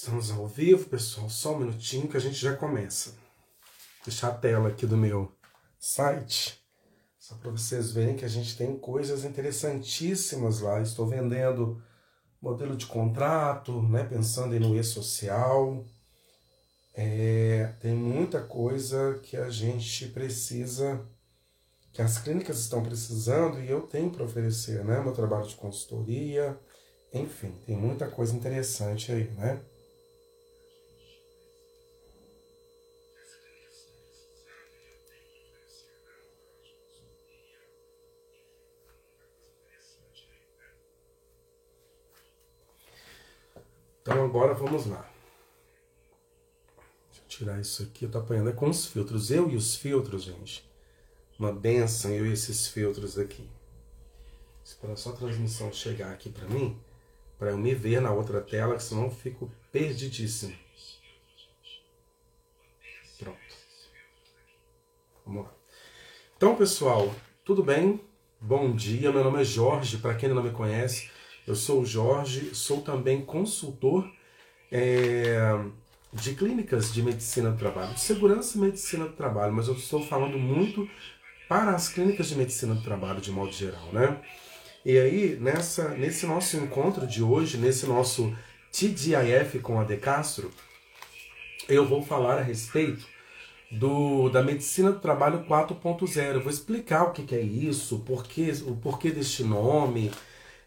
Estamos ao vivo, pessoal. Só um minutinho que a gente já começa. Vou deixar a tela aqui do meu site, só para vocês verem que a gente tem coisas interessantíssimas lá. Estou vendendo modelo de contrato, né, pensando no e-social. É, tem muita coisa que a gente precisa, que as clínicas estão precisando e eu tenho para oferecer, né? Meu trabalho de consultoria, enfim, tem muita coisa interessante aí, né? Então agora vamos lá. Deixa eu tirar isso aqui, eu tô apanhando é com os filtros. Eu e os filtros, gente. Uma benção eu e esses filtros aqui. Espera só a transmissão chegar aqui para mim, para eu me ver na outra tela, que senão eu fico perdidíssimo. Pronto. Vamos lá. Então, pessoal, tudo bem? Bom dia, meu nome é Jorge, para quem não me conhece, eu sou o Jorge, sou também consultor é, de clínicas de medicina do trabalho, de segurança e medicina do trabalho, mas eu estou falando muito para as clínicas de medicina do trabalho de modo geral, né? E aí, nessa, nesse nosso encontro de hoje, nesse nosso TDIF com a De Castro, eu vou falar a respeito do, da medicina do trabalho 4.0. Vou explicar o que, que é isso, porquê, o porquê deste nome,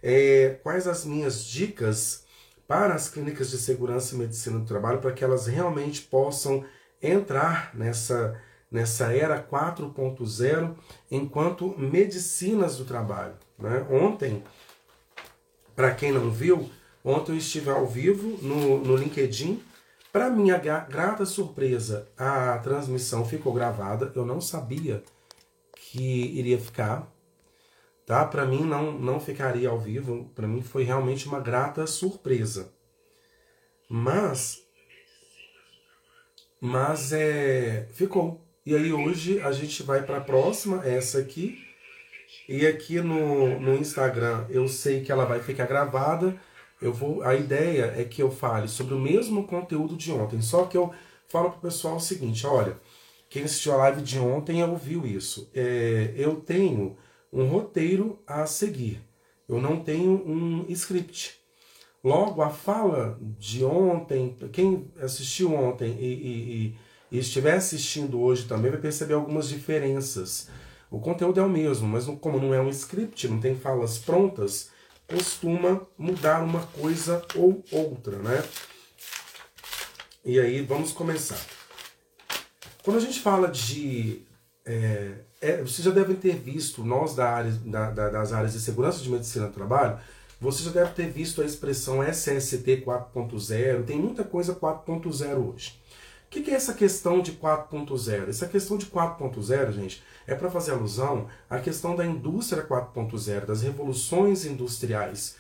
é, quais as minhas dicas para as clínicas de segurança e medicina do trabalho para que elas realmente possam entrar nessa, nessa era 4.0 enquanto medicinas do trabalho. Né? Ontem, para quem não viu, ontem eu estive ao vivo no, no LinkedIn. Para minha grata surpresa, a transmissão ficou gravada. Eu não sabia que iria ficar tá? Para mim não não ficaria ao vivo, para mim foi realmente uma grata surpresa. Mas mas é ficou. E aí hoje a gente vai para a próxima, essa aqui. E aqui no, no Instagram eu sei que ela vai ficar gravada. Eu vou, a ideia é que eu fale sobre o mesmo conteúdo de ontem, só que eu falo para o pessoal o seguinte: olha, quem assistiu a live de ontem ouviu isso. É, eu tenho um roteiro a seguir. Eu não tenho um script. Logo, a fala de ontem, quem assistiu ontem e, e, e, estiver assistindo hoje também vai perceber algumas diferenças. O conteúdo é o mesmo, mas como não é um script, não tem falas prontas, costuma mudar uma coisa ou outra, né? E aí vamos começar. Quando a gente fala de é, é, vocês já devem ter visto, nós da área, da, da, das áreas de segurança de medicina do trabalho, você já deve ter visto a expressão SST 4.0, tem muita coisa 4.0 hoje. O que, que é essa questão de 4.0? Essa questão de 4.0, gente, é para fazer alusão à questão da indústria 4.0, das revoluções industriais.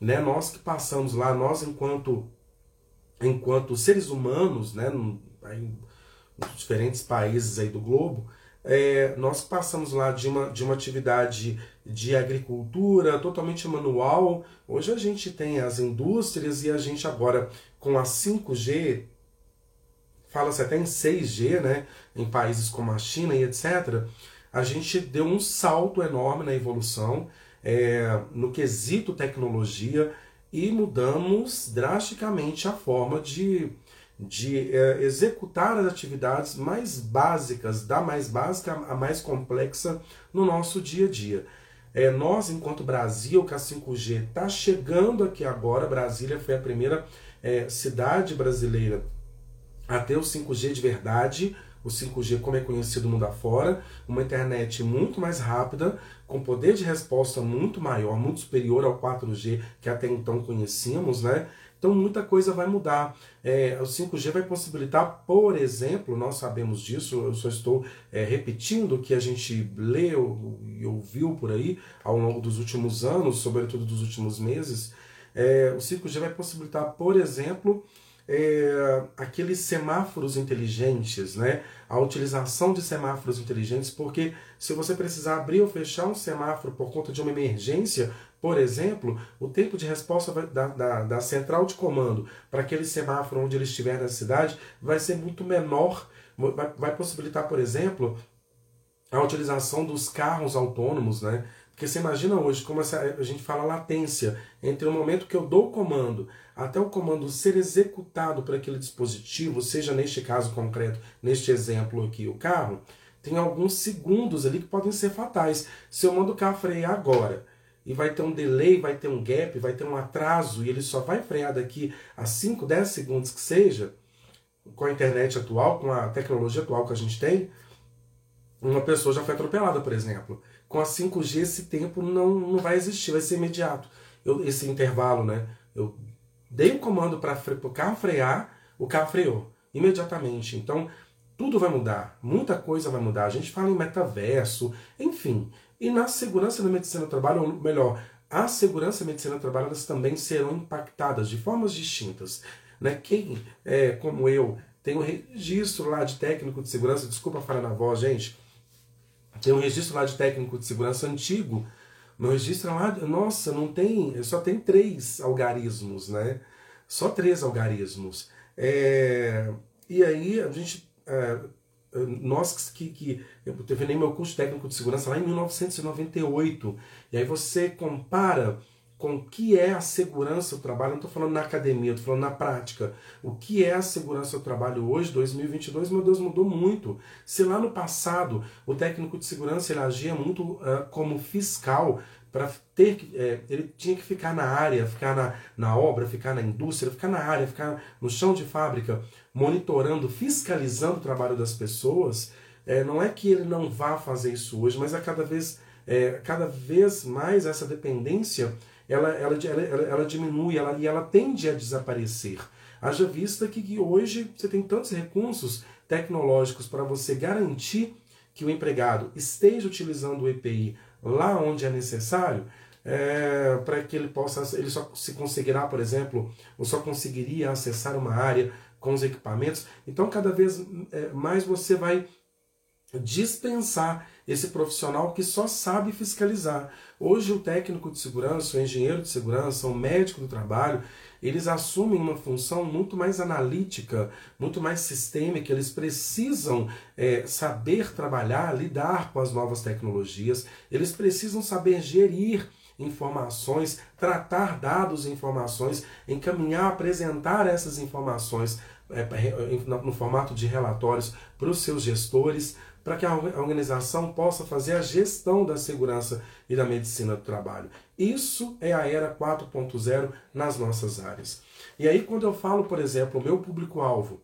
Né? Nós que passamos lá, nós enquanto, enquanto seres humanos, né, em diferentes países aí do globo, é, nós passamos lá de uma, de uma atividade de agricultura totalmente manual. Hoje a gente tem as indústrias e a gente agora, com a 5G, fala-se até em 6G, né, em países como a China e etc., a gente deu um salto enorme na evolução é, no quesito tecnologia e mudamos drasticamente a forma de de é, executar as atividades mais básicas, da mais básica à mais complexa no nosso dia a dia. É, nós, enquanto Brasil, que a 5G está chegando aqui agora, Brasília foi a primeira é, cidade brasileira a ter o 5G de verdade, o 5G como é conhecido mundo afora, uma internet muito mais rápida, com poder de resposta muito maior, muito superior ao 4G que até então conhecíamos, né? Então muita coisa vai mudar. É, o 5G vai possibilitar, por exemplo, nós sabemos disso, eu só estou é, repetindo o que a gente leu e ouviu por aí ao longo dos últimos anos, sobretudo dos últimos meses. É, o 5G vai possibilitar, por exemplo, é, aqueles semáforos inteligentes, né? A utilização de semáforos inteligentes, porque se você precisar abrir ou fechar um semáforo por conta de uma emergência, por exemplo, o tempo de resposta da, da, da central de comando para aquele semáforo onde ele estiver na cidade vai ser muito menor, vai, vai possibilitar, por exemplo, a utilização dos carros autônomos, né? Porque você imagina hoje como essa, a gente fala latência entre o momento que eu dou o comando até o comando ser executado por aquele dispositivo, seja neste caso concreto, neste exemplo aqui, o carro, tem alguns segundos ali que podem ser fatais. Se eu mando o carro frear agora e vai ter um delay, vai ter um gap, vai ter um atraso e ele só vai frear daqui a 5, 10 segundos que seja, com a internet atual, com a tecnologia atual que a gente tem, uma pessoa já foi atropelada, por exemplo. Com a 5G esse tempo não, não vai existir, vai ser imediato. Eu, esse intervalo, né? Eu dei o um comando para o carro frear, o carro freou imediatamente. Então, tudo vai mudar, muita coisa vai mudar. A gente fala em metaverso, enfim. E na segurança da medicina do trabalho, ou melhor, a segurança e a medicina do trabalho, elas também serão impactadas de formas distintas. Né? Quem, é, como eu, tem um registro lá de técnico de segurança, desculpa falar na voz, gente, tem um registro lá de técnico de segurança antigo. Meu registro lá, nossa, não tem, só tem três algarismos, né? Só três algarismos. É, e aí a gente, é, nós que, que eu terminei meu curso técnico de segurança lá em 1998, e aí você compara com o que é a segurança do trabalho, não estou falando na academia, estou falando na prática. O que é a segurança do trabalho hoje, 2022, meu Deus, mudou muito. Se lá no passado o técnico de segurança ele agia muito uh, como fiscal, para ter é, ele tinha que ficar na área, ficar na, na obra, ficar na indústria, ficar na área, ficar no chão de fábrica, monitorando, fiscalizando o trabalho das pessoas. É, não é que ele não vá fazer isso hoje, mas a cada vez, é, cada vez mais essa dependência ela, ela, ela, ela diminui ela, e ela tende a desaparecer. Haja vista que, que hoje você tem tantos recursos tecnológicos para você garantir que o empregado esteja utilizando o EPI lá onde é necessário, é, para que ele possa, ele só se conseguirá, por exemplo, ou só conseguiria acessar uma área com os equipamentos. Então, cada vez é, mais você vai dispensar esse profissional que só sabe fiscalizar. Hoje o técnico de segurança, o engenheiro de segurança, o médico do trabalho, eles assumem uma função muito mais analítica, muito mais sistêmica, eles precisam é, saber trabalhar, lidar com as novas tecnologias, eles precisam saber gerir informações, tratar dados e informações, encaminhar, apresentar essas informações é, no formato de relatórios para os seus gestores, para que a organização possa fazer a gestão da segurança e da medicina do trabalho. Isso é a era 4.0 nas nossas áreas. E aí, quando eu falo, por exemplo, o meu público-alvo,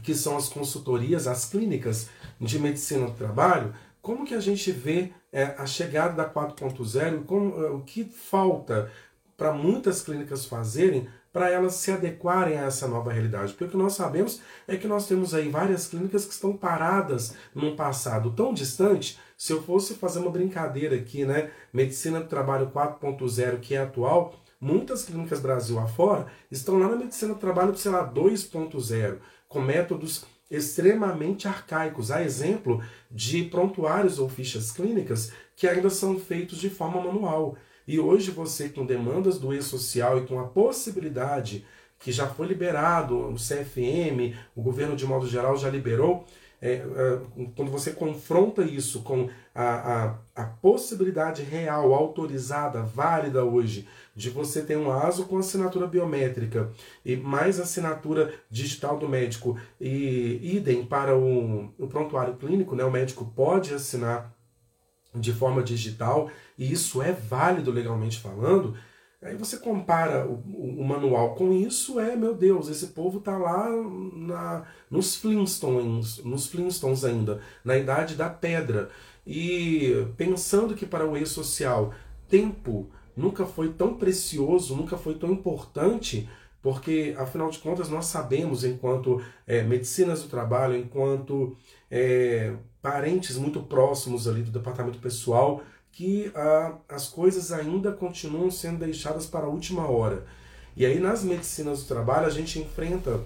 que são as consultorias, as clínicas de medicina do trabalho, como que a gente vê é, a chegada da 4.0 e é, o que falta para muitas clínicas fazerem para elas se adequarem a essa nova realidade. Porque o que nós sabemos é que nós temos aí várias clínicas que estão paradas num passado tão distante. Se eu fosse fazer uma brincadeira aqui, né, medicina do trabalho 4.0 que é atual, muitas clínicas Brasil afora estão lá na medicina do trabalho, sei lá, 2.0, com métodos extremamente arcaicos, a exemplo de prontuários ou fichas clínicas que ainda são feitos de forma manual. E hoje você, com demandas do e-social e com a possibilidade que já foi liberado, o CFM, o governo de modo geral já liberou, é, é, quando você confronta isso com a, a, a, possibilidade real, autorizada, válida hoje, de você ter um ASO com assinatura biométrica e mais assinatura digital do médico e idem para o, o prontuário clínico, né, o médico pode assinar de forma digital, e isso é válido legalmente falando, aí você compara o, o, o manual com isso, é, meu Deus, esse povo está lá na, nos Flintstones, nos Flintstones ainda, na idade da pedra. E pensando que para o e-social tempo nunca foi tão precioso, nunca foi tão importante, porque afinal de contas nós sabemos, enquanto é, medicinas do trabalho, enquanto é, parentes muito próximos ali do departamento pessoal, que ah, as coisas ainda continuam sendo deixadas para a última hora. E aí nas medicinas do trabalho a gente enfrenta,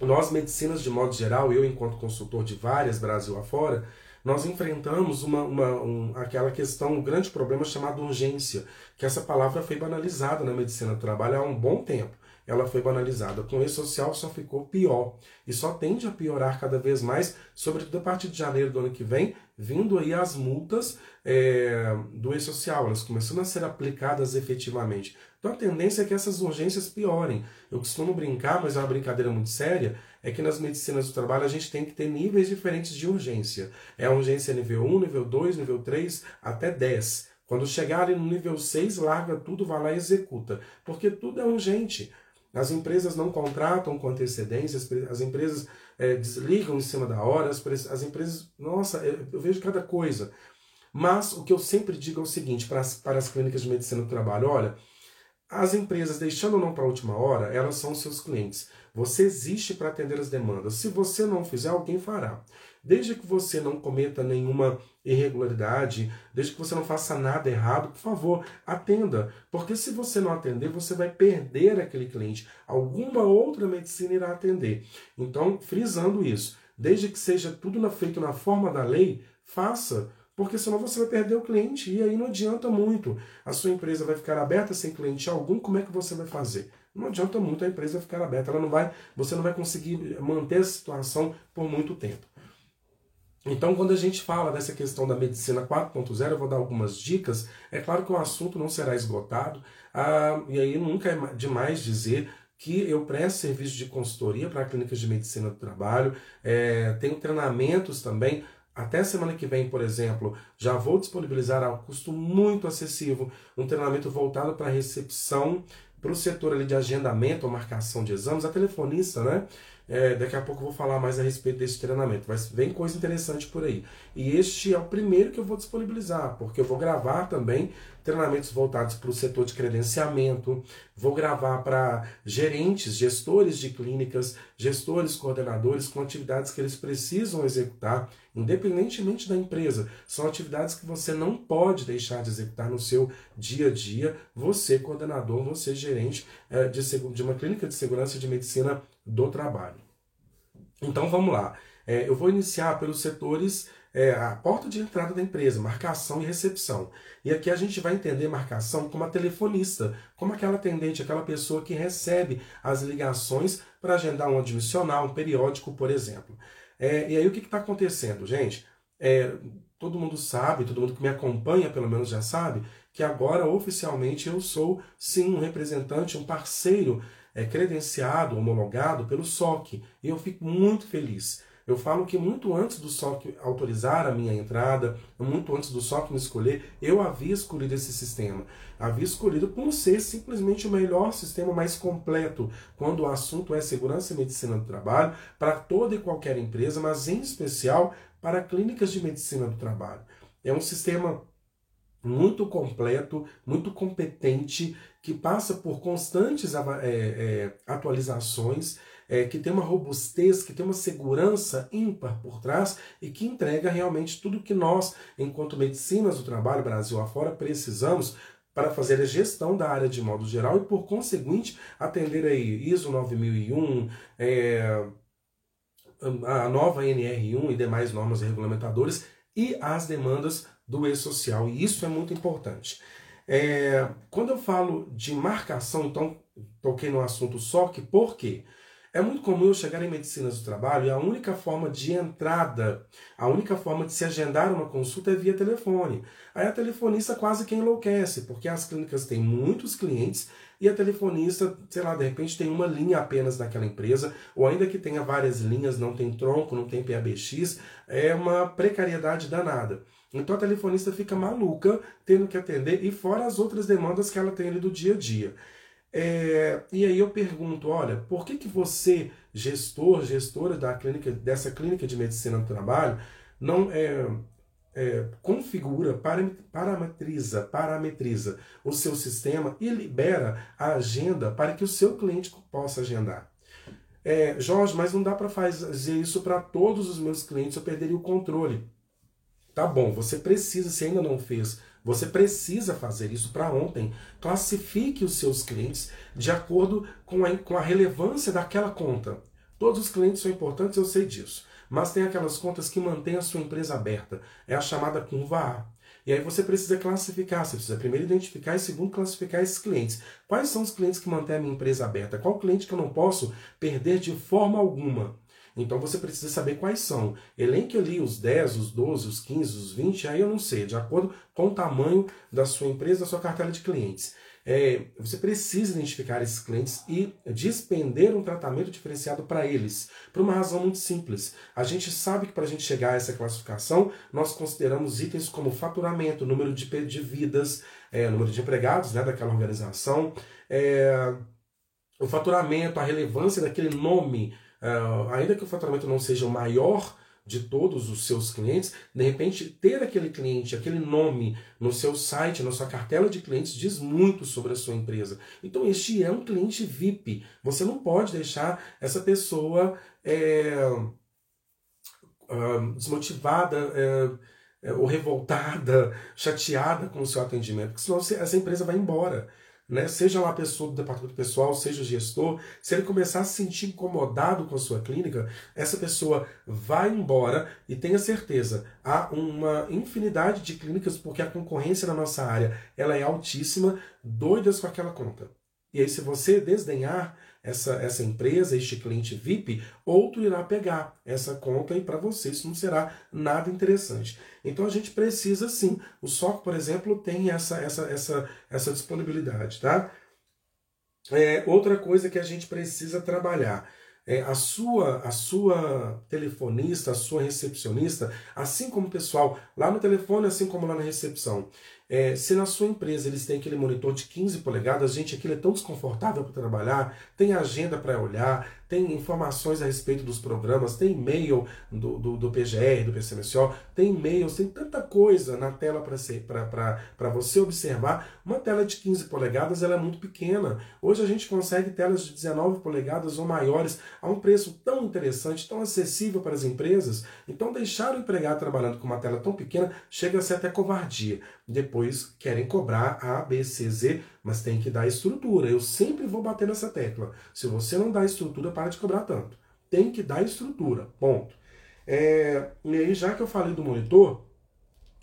nós medicinas de modo geral, eu enquanto consultor de várias Brasil afora, nós enfrentamos uma, uma um, aquela questão, um grande problema chamado urgência, que essa palavra foi banalizada na medicina do trabalho há um bom tempo ela foi banalizada. Com o E-Social só ficou pior. E só tende a piorar cada vez mais, sobretudo a partir de janeiro do ano que vem, vindo aí as multas é, do E-Social, elas começando a ser aplicadas efetivamente. Então a tendência é que essas urgências piorem. Eu costumo brincar, mas é uma brincadeira muito séria, é que nas medicinas do trabalho a gente tem que ter níveis diferentes de urgência. É a urgência nível 1, nível 2, nível 3, até 10. Quando chegar ali no nível 6, larga tudo, vai lá e executa. Porque tudo é urgente. As empresas não contratam com antecedência, as empresas é, desligam em cima da hora, as, as empresas. Nossa, eu vejo cada coisa. Mas o que eu sempre digo é o seguinte para as, para as clínicas de medicina do trabalho: olha, as empresas, deixando ou não para a última hora, elas são seus clientes. Você existe para atender as demandas. Se você não fizer, alguém fará. Desde que você não cometa nenhuma irregularidade, desde que você não faça nada errado, por favor, atenda. Porque se você não atender, você vai perder aquele cliente. Alguma outra medicina irá atender. Então, frisando isso, desde que seja tudo feito na forma da lei, faça. Porque senão você vai perder o cliente e aí não adianta muito. A sua empresa vai ficar aberta sem cliente algum, como é que você vai fazer? Não adianta muito a empresa ficar aberta, ela não vai, você não vai conseguir manter a situação por muito tempo. Então, quando a gente fala dessa questão da medicina 4.0, eu vou dar algumas dicas. É claro que o assunto não será esgotado, ah, e aí nunca é demais dizer que eu presto serviço de consultoria para clínicas de medicina do trabalho, é, tenho treinamentos também. Até semana que vem, por exemplo, já vou disponibilizar a custo muito acessível um treinamento voltado para recepção, para o setor ali de agendamento ou marcação de exames, a telefonista, né? É, daqui a pouco eu vou falar mais a respeito desse treinamento. Mas vem coisa interessante por aí. E este é o primeiro que eu vou disponibilizar, porque eu vou gravar também treinamentos voltados para o setor de credenciamento, vou gravar para gerentes, gestores de clínicas, gestores, coordenadores, com atividades que eles precisam executar, independentemente da empresa. São atividades que você não pode deixar de executar no seu dia a dia, você, coordenador, você, gerente é, de, de uma clínica de segurança de medicina do trabalho. Então vamos lá. É, eu vou iniciar pelos setores, é, a porta de entrada da empresa, marcação e recepção. E aqui a gente vai entender marcação como a telefonista, como aquela atendente, aquela pessoa que recebe as ligações para agendar um admissional, um periódico, por exemplo. É, e aí o que está acontecendo, gente? É, todo mundo sabe, todo mundo que me acompanha pelo menos já sabe, que agora oficialmente eu sou sim um representante, um parceiro é, credenciado, homologado pelo SOC. E eu fico muito feliz. Eu falo que muito antes do SOC autorizar a minha entrada, muito antes do SOC me escolher, eu havia escolhido esse sistema. Havia escolhido por ser simplesmente o melhor sistema mais completo quando o assunto é segurança e medicina do trabalho para toda e qualquer empresa, mas em especial para clínicas de medicina do trabalho. É um sistema muito completo, muito competente, que passa por constantes é, é, atualizações, é, que tem uma robustez, que tem uma segurança ímpar por trás e que entrega realmente tudo que nós, enquanto medicinas do trabalho Brasil afora, precisamos para fazer a gestão da área de modo geral e, por conseguinte, atender aí ISO 9001, é, a nova NR1 e demais normas regulamentadoras e as demandas do e-social. E isso é muito importante. É, quando eu falo de marcação, então toquei no assunto só que por quê? É muito comum eu chegar em medicinas do trabalho e a única forma de entrada, a única forma de se agendar uma consulta é via telefone. Aí a telefonista quase que enlouquece, porque as clínicas têm muitos clientes e a telefonista, sei lá, de repente tem uma linha apenas naquela empresa, ou ainda que tenha várias linhas, não tem tronco, não tem PABX, é uma precariedade danada. Então a telefonista fica maluca tendo que atender, e fora as outras demandas que ela tem ali do dia a dia. É, e aí eu pergunto, olha, por que, que você, gestor, gestora da clínica, dessa clínica de medicina do trabalho, não é, é, configura, parametriza, parametriza o seu sistema e libera a agenda para que o seu cliente possa agendar? É, Jorge, mas não dá para fazer isso para todos os meus clientes, eu perderia o controle. Tá bom, você precisa, se ainda não fez Você precisa fazer isso para ontem. Classifique os seus clientes de acordo com a, com a relevância daquela conta. Todos os clientes são importantes, eu sei disso. Mas tem aquelas contas que mantêm a sua empresa aberta. É a chamada curva A. E aí você precisa classificar, você precisa primeiro identificar e segundo classificar esses clientes. Quais são os clientes que mantêm a minha empresa aberta? Qual cliente que eu não posso perder de forma alguma? Então você precisa saber quais são. Elenque ali os 10, os 12, os 15, os 20, aí eu não sei, de acordo com o tamanho da sua empresa, da sua cartela de clientes. É, você precisa identificar esses clientes e despender um tratamento diferenciado para eles, por uma razão muito simples. A gente sabe que para a gente chegar a essa classificação, nós consideramos itens como faturamento, número de, de vidas, é, número de empregados né, daquela organização, é, o faturamento, a relevância daquele nome, é, ainda que o faturamento não seja o maior de todos os seus clientes, de repente ter aquele cliente, aquele nome no seu site, na sua cartela de clientes, diz muito sobre a sua empresa. Então, este é um cliente VIP. Você não pode deixar essa pessoa é, uh, desmotivada. É, ou revoltada, chateada com o seu atendimento, porque senão essa empresa vai embora né? seja lá a pessoa do departamento pessoal, seja o gestor, se ele começar a se sentir incomodado com a sua clínica, essa pessoa vai embora e tenha certeza, há uma infinidade de clínicas, porque a concorrência na nossa área ela é altíssima, doidas com aquela conta. E aí, se você desdenhar essa, essa empresa, este cliente VIP, outro irá pegar essa conta e para você isso não será nada interessante. Então a gente precisa sim. O SOC, por exemplo, tem essa, essa, essa, essa disponibilidade. Tá? É, outra coisa que a gente precisa trabalhar. É, a sua a sua telefonista, a sua recepcionista, assim como o pessoal lá no telefone, assim como lá na recepção, é, se na sua empresa eles têm aquele monitor de 15 polegadas, gente, aquilo é tão desconfortável para trabalhar, tem agenda para olhar, tem informações a respeito dos programas, tem e-mail do, do, do PGR, do PCMSO, tem e-mails, tem tanta coisa na tela para você observar. Uma tela de 15 polegadas ela é muito pequena. Hoje a gente consegue telas de 19 polegadas ou maiores a um preço tão interessante, tão acessível para as empresas. Então deixar o empregado trabalhando com uma tela tão pequena chega a ser até covardia. Depois querem cobrar A, B, C, Z, mas tem que dar estrutura. Eu sempre vou bater nessa tecla. Se você não dá estrutura, para de cobrar tanto. Tem que dar estrutura, ponto. É, e aí, já que eu falei do monitor,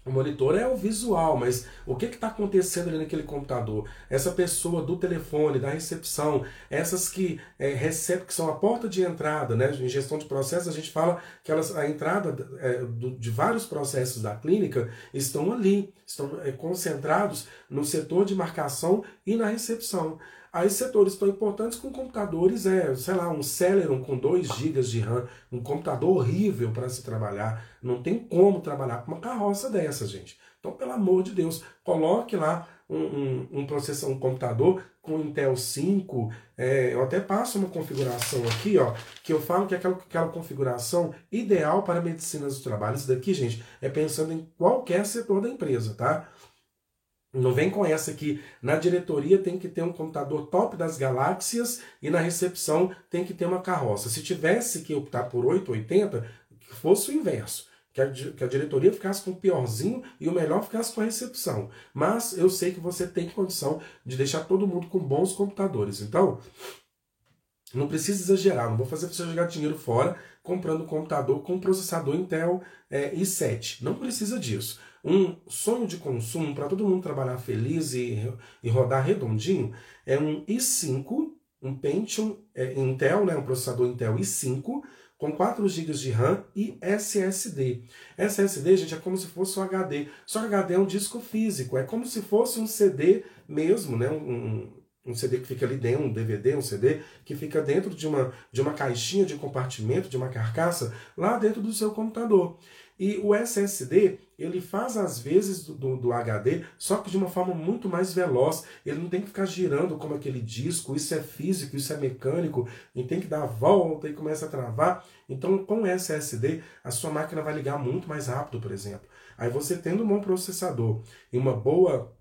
o monitor é o visual, mas o que está acontecendo ali naquele computador? Essa pessoa do telefone, da recepção, essas que é, recebem, que são a porta de entrada, né? Em gestão de processos, a gente fala que elas, a entrada é, do, de vários processos da clínica estão ali, estão é, concentrados no setor de marcação e na recepção. Aí setores tão importantes com computadores, é, sei lá, um Celeron com 2 GB de RAM, um computador horrível para se trabalhar. Não tem como trabalhar com uma carroça dessa, gente. Então, pelo amor de Deus, coloque lá um, um, um processador, um computador com Intel 5. É, eu até passo uma configuração aqui, ó, que eu falo que é aquela, aquela configuração ideal para medicina dos trabalhos. Isso daqui, gente, é pensando em qualquer setor da empresa, tá? Não vem com essa que na diretoria tem que ter um computador top das galáxias e na recepção tem que ter uma carroça. Se tivesse que optar por 880, que fosse o inverso. Que a, que a diretoria ficasse com o piorzinho e o melhor ficasse com a recepção. Mas eu sei que você tem condição de deixar todo mundo com bons computadores. Então, não precisa exagerar, não vou fazer você jogar dinheiro fora comprando um computador com processador Intel é, i7. Não precisa disso um sonho de consumo para todo mundo trabalhar feliz e, e rodar redondinho é um i5, um Pentium é, Intel, né, um processador Intel i5 com 4 GB de RAM e SSD. SSD, gente, é como se fosse um HD. Só que HD é um disco físico, é como se fosse um CD mesmo, né? Um, um CD que fica ali dentro, um DVD, um CD, que fica dentro de uma, de uma caixinha de compartimento, de uma carcaça, lá dentro do seu computador. E o SSD, ele faz às vezes do, do, do, HD, só que de uma forma muito mais veloz. Ele não tem que ficar girando como aquele disco, isso é físico, isso é mecânico, e tem que dar a volta e começa a travar. Então, com SSD, a sua máquina vai ligar muito mais rápido, por exemplo. Aí você tendo um bom processador e uma boa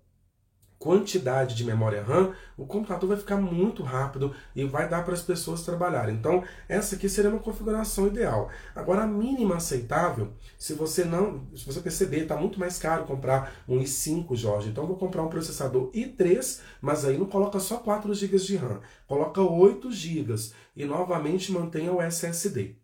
quantidade de memória RAM, o computador vai ficar muito rápido e vai dar para as pessoas trabalharem. Então, essa aqui seria uma configuração ideal. Agora, a mínima aceitável, se você não, se você perceber, está muito mais caro comprar um i5, Jorge. Então, vou comprar um processador i3, mas aí não coloca só 4 GB de RAM, coloca 8 GB e novamente mantenha o SSD.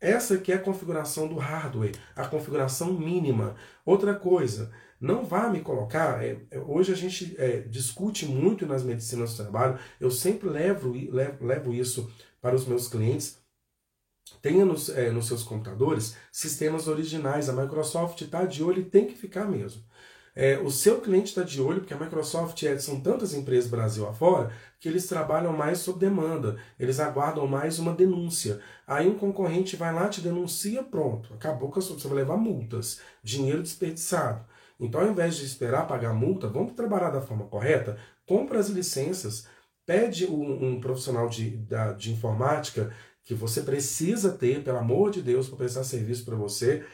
Essa aqui é a configuração do hardware, a configuração mínima. Outra coisa, não vá me colocar. É, é, hoje a gente é, discute muito nas medicinas do trabalho, eu sempre levo, levo, levo isso para os meus clientes. Tenha nos, é, nos seus computadores sistemas originais. A Microsoft está de olho e tem que ficar mesmo. É, o seu cliente está de olho, porque a Microsoft é, são tantas empresas Brasil afora que eles trabalham mais sob demanda, eles aguardam mais uma denúncia. Aí um concorrente vai lá, te denuncia, pronto, acabou que você vai levar multas, dinheiro desperdiçado. Então, ao invés de esperar pagar multa, vamos trabalhar da forma correta, compra as licenças, pede um, um profissional de, da, de informática que você precisa ter, pelo amor de Deus, para prestar serviço para você,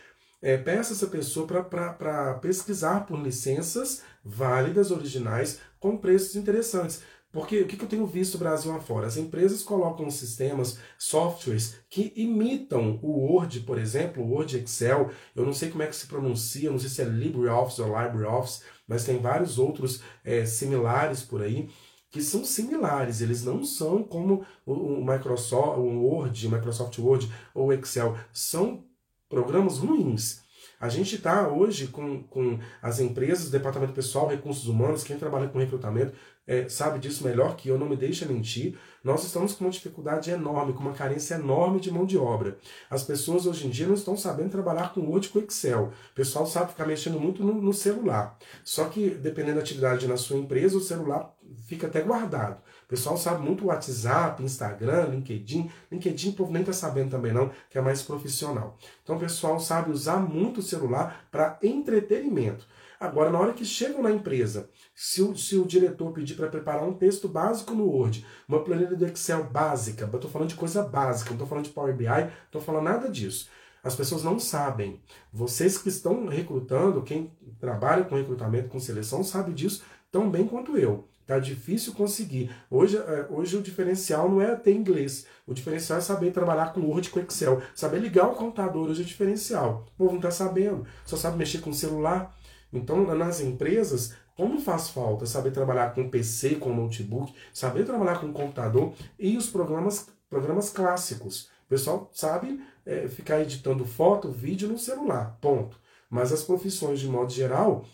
é, peça essa pessoa para pesquisar por licenças válidas, originais, com preços interessantes. Porque o que eu tenho visto Brasil afora? As empresas colocam sistemas, softwares que imitam o Word, por exemplo, o Word Excel. Eu não sei como é que se pronuncia, não sei se é LibreOffice ou LibreOffice, mas tem vários outros é, similares por aí que são similares, eles não são como o Microsoft, o Word, o Microsoft Word ou Excel, são programas ruins. A gente está hoje com, com as empresas, departamento pessoal, recursos humanos, quem trabalha com recrutamento, é, sabe disso melhor que eu, não me deixa mentir. Nós estamos com uma dificuldade enorme, com uma carência enorme de mão de obra. As pessoas hoje em dia não estão sabendo trabalhar com Word com Excel. O pessoal sabe ficar mexendo muito no, no celular. Só que, dependendo da atividade na sua empresa, o celular fica até guardado. O pessoal sabe muito WhatsApp, Instagram, LinkedIn. LinkedIn o povo nem está sabendo também não, que é mais profissional. Então o pessoal sabe usar muito o celular para entretenimento. Agora, na hora que chegam na empresa, se o, se o diretor pedir para preparar um texto básico no Word, uma planilha do Excel básica, eu estou falando de coisa básica, não estou falando de Power BI, não estou falando nada disso. As pessoas não sabem. Vocês que estão recrutando, quem trabalha com recrutamento, com seleção, sabe disso tão bem quanto eu. Tá difícil conseguir. Hoje, é, hoje o diferencial não é ter inglês. O diferencial é saber trabalhar com Word com Excel. Saber ligar o computador hoje é diferencial. O povo não está sabendo. Só sabe mexer com o celular. Então, nas empresas, como faz falta saber trabalhar com PC, com notebook, saber trabalhar com computador e os programas, programas clássicos. O pessoal sabe é, ficar editando foto, vídeo no celular, ponto. Mas as profissões, de modo geral,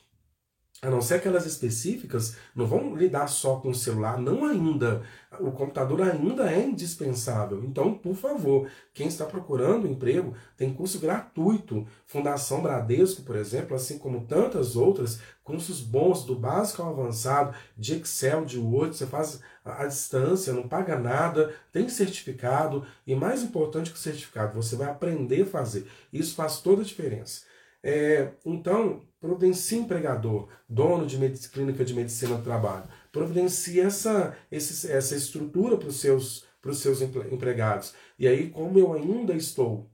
a não ser aquelas específicas, não vão lidar só com o celular, não ainda. O computador ainda é indispensável. Então, por favor, quem está procurando emprego, tem curso gratuito. Fundação Bradesco, por exemplo, assim como tantas outras, cursos bons do básico ao avançado, de Excel, de Word, você faz à distância, não paga nada, tem certificado e mais importante que o certificado, você vai aprender a fazer. Isso faz toda a diferença. É, então, providencie empregador, dono de clínica de medicina do trabalho, providencie essa, esse, essa estrutura para os seus, os seus empregados. E aí, como eu ainda estou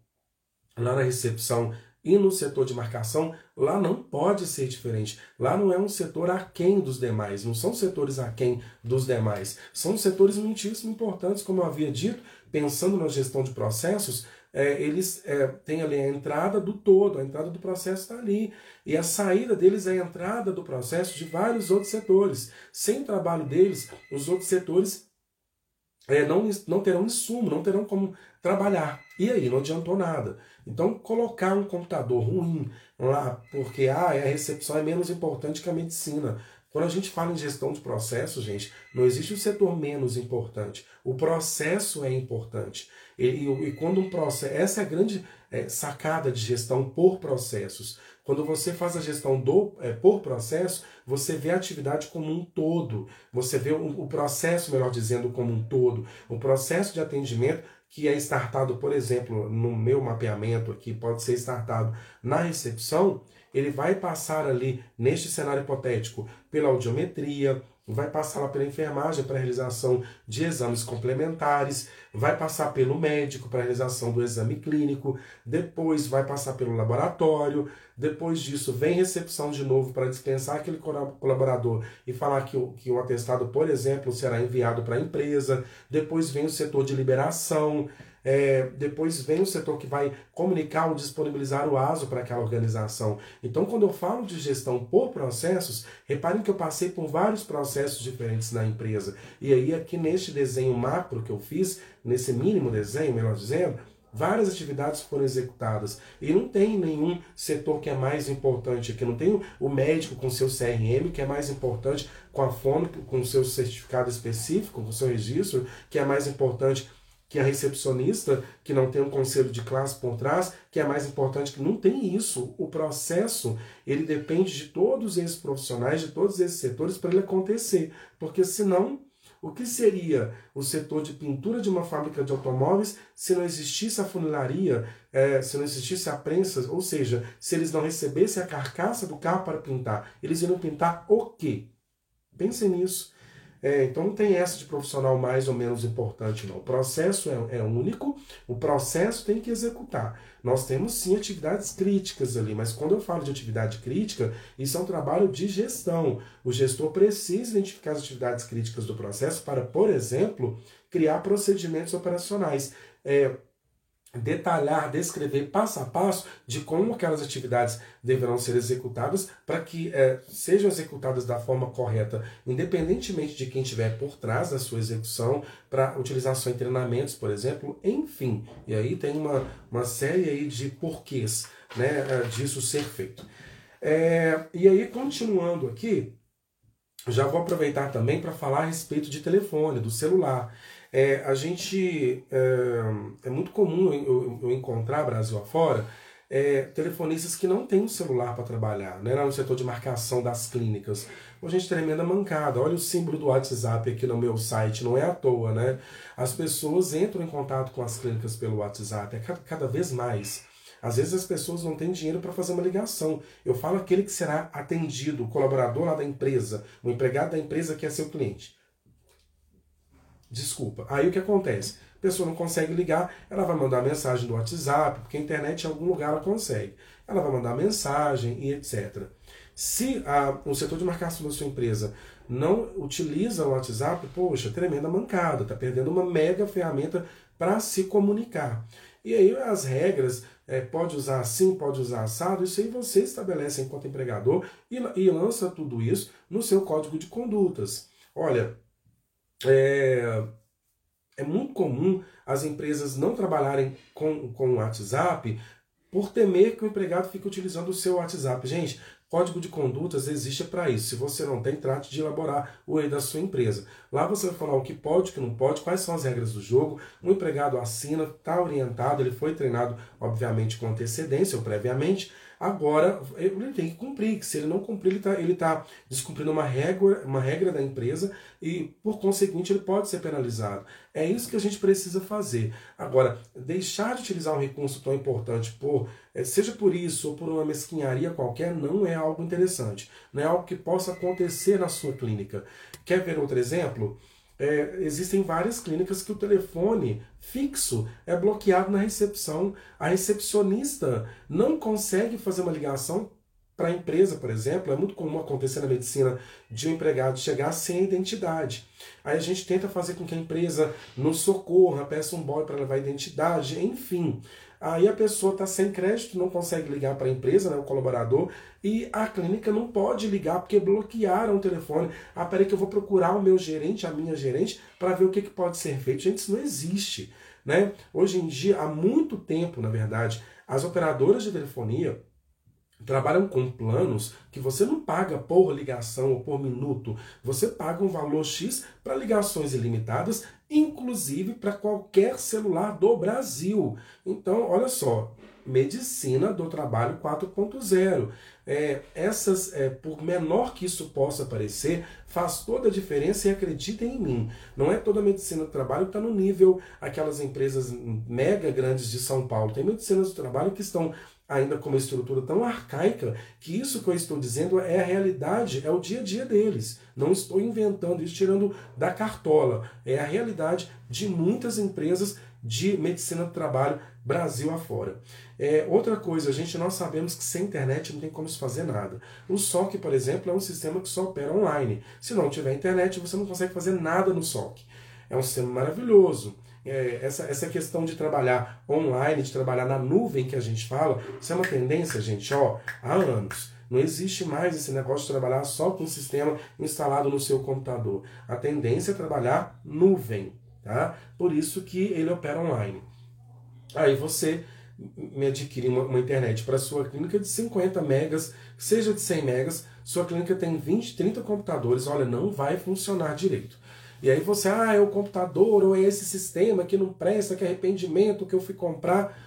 lá na recepção e no setor de marcação, lá não pode ser diferente. Lá não é um setor aquém dos demais, não são setores aquém dos demais. São setores muitíssimo importantes, como eu havia dito, pensando na gestão de processos, é, eles é, têm ali a entrada do todo, a entrada do processo está ali. E a saída deles é a entrada do processo de vários outros setores. Sem o trabalho deles, os outros setores é, não, não terão insumo, não terão como trabalhar. E aí, não adiantou nada. Então, colocar um computador ruim lá, porque ah, a recepção é menos importante que a medicina. Quando a gente fala em gestão de processos, gente, não existe um setor menos importante. O processo é importante. E, e, e quando um processo. Essa é a grande é, sacada de gestão por processos. Quando você faz a gestão do, é, por processo, você vê a atividade como um todo. Você vê o, o processo, melhor dizendo, como um todo. O processo de atendimento que é startado, por exemplo, no meu mapeamento aqui, pode ser startado na recepção, ele vai passar ali, neste cenário hipotético, pela audiometria, vai passar lá pela enfermagem para realização de exames complementares, vai passar pelo médico para realização do exame clínico, depois vai passar pelo laboratório, depois disso vem recepção de novo para dispensar aquele colaborador e falar que o, que o atestado, por exemplo, será enviado para a empresa, depois vem o setor de liberação, é, depois vem o setor que vai comunicar ou disponibilizar o ASO para aquela organização. Então, quando eu falo de gestão por processos, reparem que eu passei por vários processos diferentes na empresa. E aí, aqui neste desenho macro que eu fiz, nesse mínimo desenho, melhor dizendo, Várias atividades foram executadas e não tem nenhum setor que é mais importante aqui. Não tem o médico com seu CRM, que é mais importante, com a fome, com seu certificado específico, com seu registro, que é mais importante que a recepcionista, que não tem um conselho de classe por trás, que é mais importante, que não tem isso. O processo, ele depende de todos esses profissionais, de todos esses setores para ele acontecer. Porque senão, o que seria o setor de pintura de uma fábrica de automóveis se não existisse a funilaria, é, se não existisse a prensa, ou seja, se eles não recebessem a carcaça do carro para pintar, eles iriam pintar o quê? Pensem nisso. É, então não tem essa de profissional mais ou menos importante, não. O processo é, é, único, o processo tem que executar. Nós temos sim atividades críticas ali, mas quando eu falo de atividade crítica, isso é um trabalho de gestão. O gestor precisa identificar as atividades críticas do processo para, por exemplo, criar procedimentos operacionais. É, detalhar, descrever passo a passo de como aquelas atividades deverão ser executadas para que é, sejam executadas da forma correta, independentemente de quem estiver por trás da sua execução, para utilização em treinamentos, por exemplo, enfim. E aí tem uma, uma série aí de porquês né, é, disso ser feito. É, e aí, continuando aqui, já vou aproveitar também para falar a respeito de telefone, do celular. É, a gente é, é, muito comum eu, eu encontrar Brasil afora é, telefonistas que não têm um celular para trabalhar, né? No setor de marcação das clínicas. Pô, gente, tremenda mancada. Olha o símbolo do WhatsApp aqui no meu site, não é à toa, né? As pessoas entram em contato com as clínicas pelo WhatsApp, é cada, cada vez mais. Às vezes as pessoas não têm dinheiro para fazer uma ligação. Eu falo aquele que será atendido, o colaborador lá da empresa, o empregado da empresa que é seu cliente. Desculpa. Aí o que acontece? A pessoa não consegue ligar, ela vai mandar mensagem do WhatsApp, porque a internet em algum lugar ela consegue. Ela vai mandar mensagem e etc. Se a, o setor de marcação da sua empresa não utiliza o WhatsApp, poxa, tremenda mancada, está perdendo uma mega ferramenta para se comunicar. E aí as regras, é, pode usar assim, pode usar assado, isso aí você estabelece enquanto empregador e, e lança tudo isso no seu código de condutas. Olha, é, é muito comum as empresas não trabalharem com, com o WhatsApp por temer que o empregado fique utilizando o seu WhatsApp. Gente, código de condutas existe para isso. Se você não tem, trate de elaborar o E da sua empresa. Lá você vai falar o que pode, o que não pode, quais são as regras do jogo. O empregado assina, está orientado, ele foi treinado, obviamente, com antecedência ou previamente Agora, ele tem que cumprir, que se ele não cumprir, ele está ele tá descumprindo uma regra, uma regra da empresa e, por conseguinte, ele pode ser penalizado. É isso que a gente precisa fazer. Agora, deixar de utilizar um recurso tão importante, por, eh, seja por isso ou por uma mesquinharia qualquer, não é algo interessante. Não é algo que possa acontecer na sua clínica. Quer ver outro exemplo? É, existem várias clínicas que o telefone fixo é bloqueado na recepção. A recepcionista não consegue fazer uma ligação para a empresa, por exemplo. É muito comum acontecer na medicina de um empregado chegar sem identidade. Aí a gente tenta fazer com que a empresa nos socorra, peça um boy para levar a identidade, enfim. Aí a pessoa está sem crédito, não consegue ligar para a empresa, né, o colaborador, e a clínica não pode ligar porque bloquearam o telefone. Ah, peraí que eu vou procurar o meu gerente, a minha gerente, para ver o que, que pode ser feito. Gente, isso não existe. Né? Hoje em dia, há muito tempo, na verdade, as operadoras de telefonia trabalham com planos que você não paga por ligação ou por minuto, você paga um valor X para ligações ilimitadas, inclusive para qualquer celular do Brasil. Então, olha só, medicina do trabalho 4.0. É, essas, é, por menor que isso possa parecer, faz toda a diferença e acreditem em mim. Não é toda a medicina do trabalho que está no nível aquelas empresas mega grandes de São Paulo. Tem medicinas do trabalho que estão ainda com uma estrutura tão arcaica que isso que eu estou dizendo é a realidade, é o dia a dia deles. Não estou inventando isso, tirando da cartola. É a realidade de muitas empresas de medicina do trabalho Brasil afora. É, outra coisa, gente nós sabemos que sem internet não tem como se fazer nada. O SOC, por exemplo, é um sistema que só opera online. Se não tiver internet, você não consegue fazer nada no SOC. É um sistema maravilhoso é, essa, essa questão de trabalhar online, de trabalhar na nuvem que a gente fala, isso é uma tendência, gente, ó, há anos. Não existe mais esse negócio de trabalhar só com o sistema instalado no seu computador. A tendência é trabalhar nuvem, tá? Por isso que ele opera online. Aí você me adquirir uma, uma internet para sua clínica de 50 megas, seja de 100 megas, sua clínica tem 20, 30 computadores, olha, não vai funcionar direito. E aí você, ah, é o computador, ou é esse sistema que não presta, que arrependimento que eu fui comprar.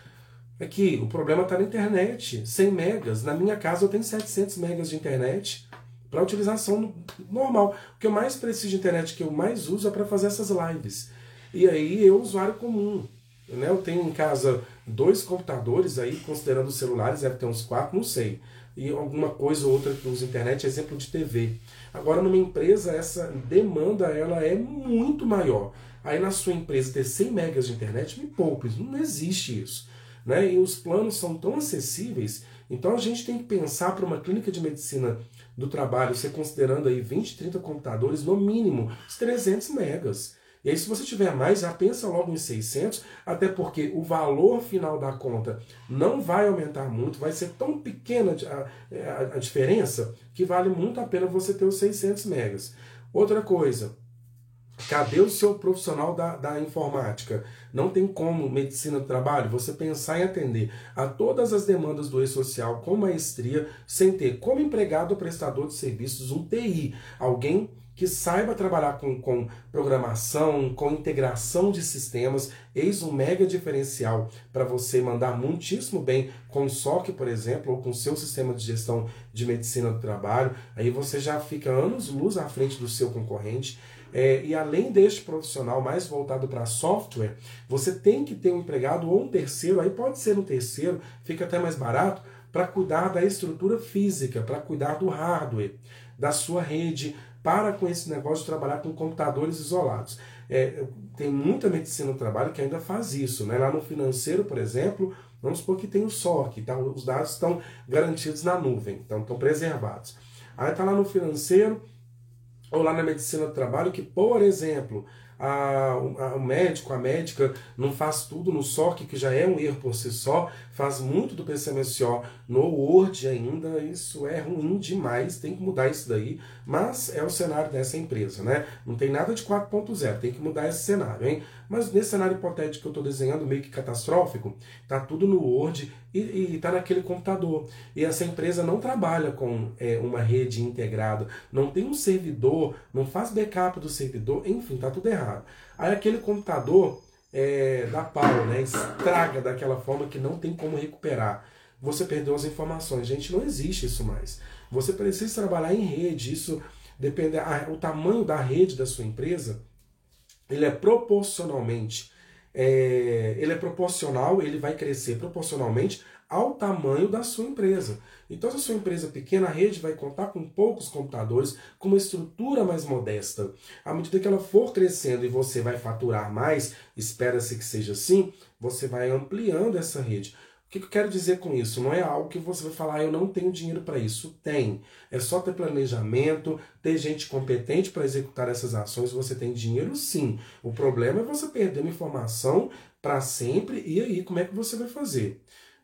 Aqui, o problema está na internet, 100 megas. Na minha casa eu tenho 700 megas de internet para utilização normal. O que eu mais preciso de internet, que eu mais uso, é para fazer essas lives. E aí eu, usuário comum. Né? Eu tenho em casa dois computadores aí, considerando os celulares, deve ter uns quatro, não sei. E alguma coisa ou outra que usa internet, exemplo de TV. Agora, numa empresa, essa demanda ela é muito maior. Aí na sua empresa ter 100 megas de internet, me poupe, não existe isso. Né? E os planos são tão acessíveis, então a gente tem que pensar para uma clínica de medicina do trabalho, você considerando aí 20, 30 computadores, no mínimo, os 300 megas. E aí, se você tiver mais, já pensa logo em 600, até porque o valor final da conta não vai aumentar muito, vai ser tão pequena a, a, a diferença que vale muito a pena você ter os 600 megas. Outra coisa, Cadê o seu profissional da, da informática? Não tem como, medicina do trabalho, você pensar em atender a todas as demandas do e-social com maestria, sem ter como empregado ou prestador de serviços um TI, alguém que saiba trabalhar com, com programação, com integração de sistemas, eis um mega diferencial para você mandar muitíssimo bem com o SOC, por exemplo, ou com seu sistema de gestão de medicina do trabalho. Aí você já fica anos luz à frente do seu concorrente. É, e além deste profissional mais voltado para software, você tem que ter um empregado ou um terceiro, aí pode ser um terceiro, fica até mais barato, para cuidar da estrutura física, para cuidar do hardware, da sua rede, para com esse negócio de trabalhar com computadores isolados. É, tem muita medicina no trabalho que ainda faz isso. Né? Lá no financeiro, por exemplo, vamos supor que tem o SOC, tá? os dados estão garantidos na nuvem, então estão preservados. Aí está lá no financeiro, ou lá na medicina do trabalho, que, por exemplo, a, a, o médico, a médica não faz tudo no SOC, que já é um erro por si só, faz muito do PCMSO no Word ainda, isso é ruim demais, tem que mudar isso daí, mas é o cenário dessa empresa, né? Não tem nada de 4.0, tem que mudar esse cenário, hein? Mas nesse cenário hipotético que eu estou desenhando, meio que catastrófico, tá tudo no Word e está naquele computador. E essa empresa não trabalha com é, uma rede integrada, não tem um servidor, não faz backup do servidor, enfim, tá tudo errado. Aí aquele computador é, dá pau, né? estraga daquela forma que não tem como recuperar. Você perdeu as informações. Gente, não existe isso mais. Você precisa trabalhar em rede. Isso depende. o tamanho da rede da sua empresa ele é proporcionalmente. É, ele é proporcional, ele vai crescer proporcionalmente ao tamanho da sua empresa. Então, se a sua empresa é pequena, a rede vai contar com poucos computadores, com uma estrutura mais modesta. À medida que ela for crescendo e você vai faturar mais, espera-se que seja assim, você vai ampliando essa rede. O que eu quero dizer com isso? Não é algo que você vai falar, ah, eu não tenho dinheiro para isso. Tem. É só ter planejamento, ter gente competente para executar essas ações. Você tem dinheiro sim. O problema é você perder uma informação para sempre e aí como é que você vai fazer?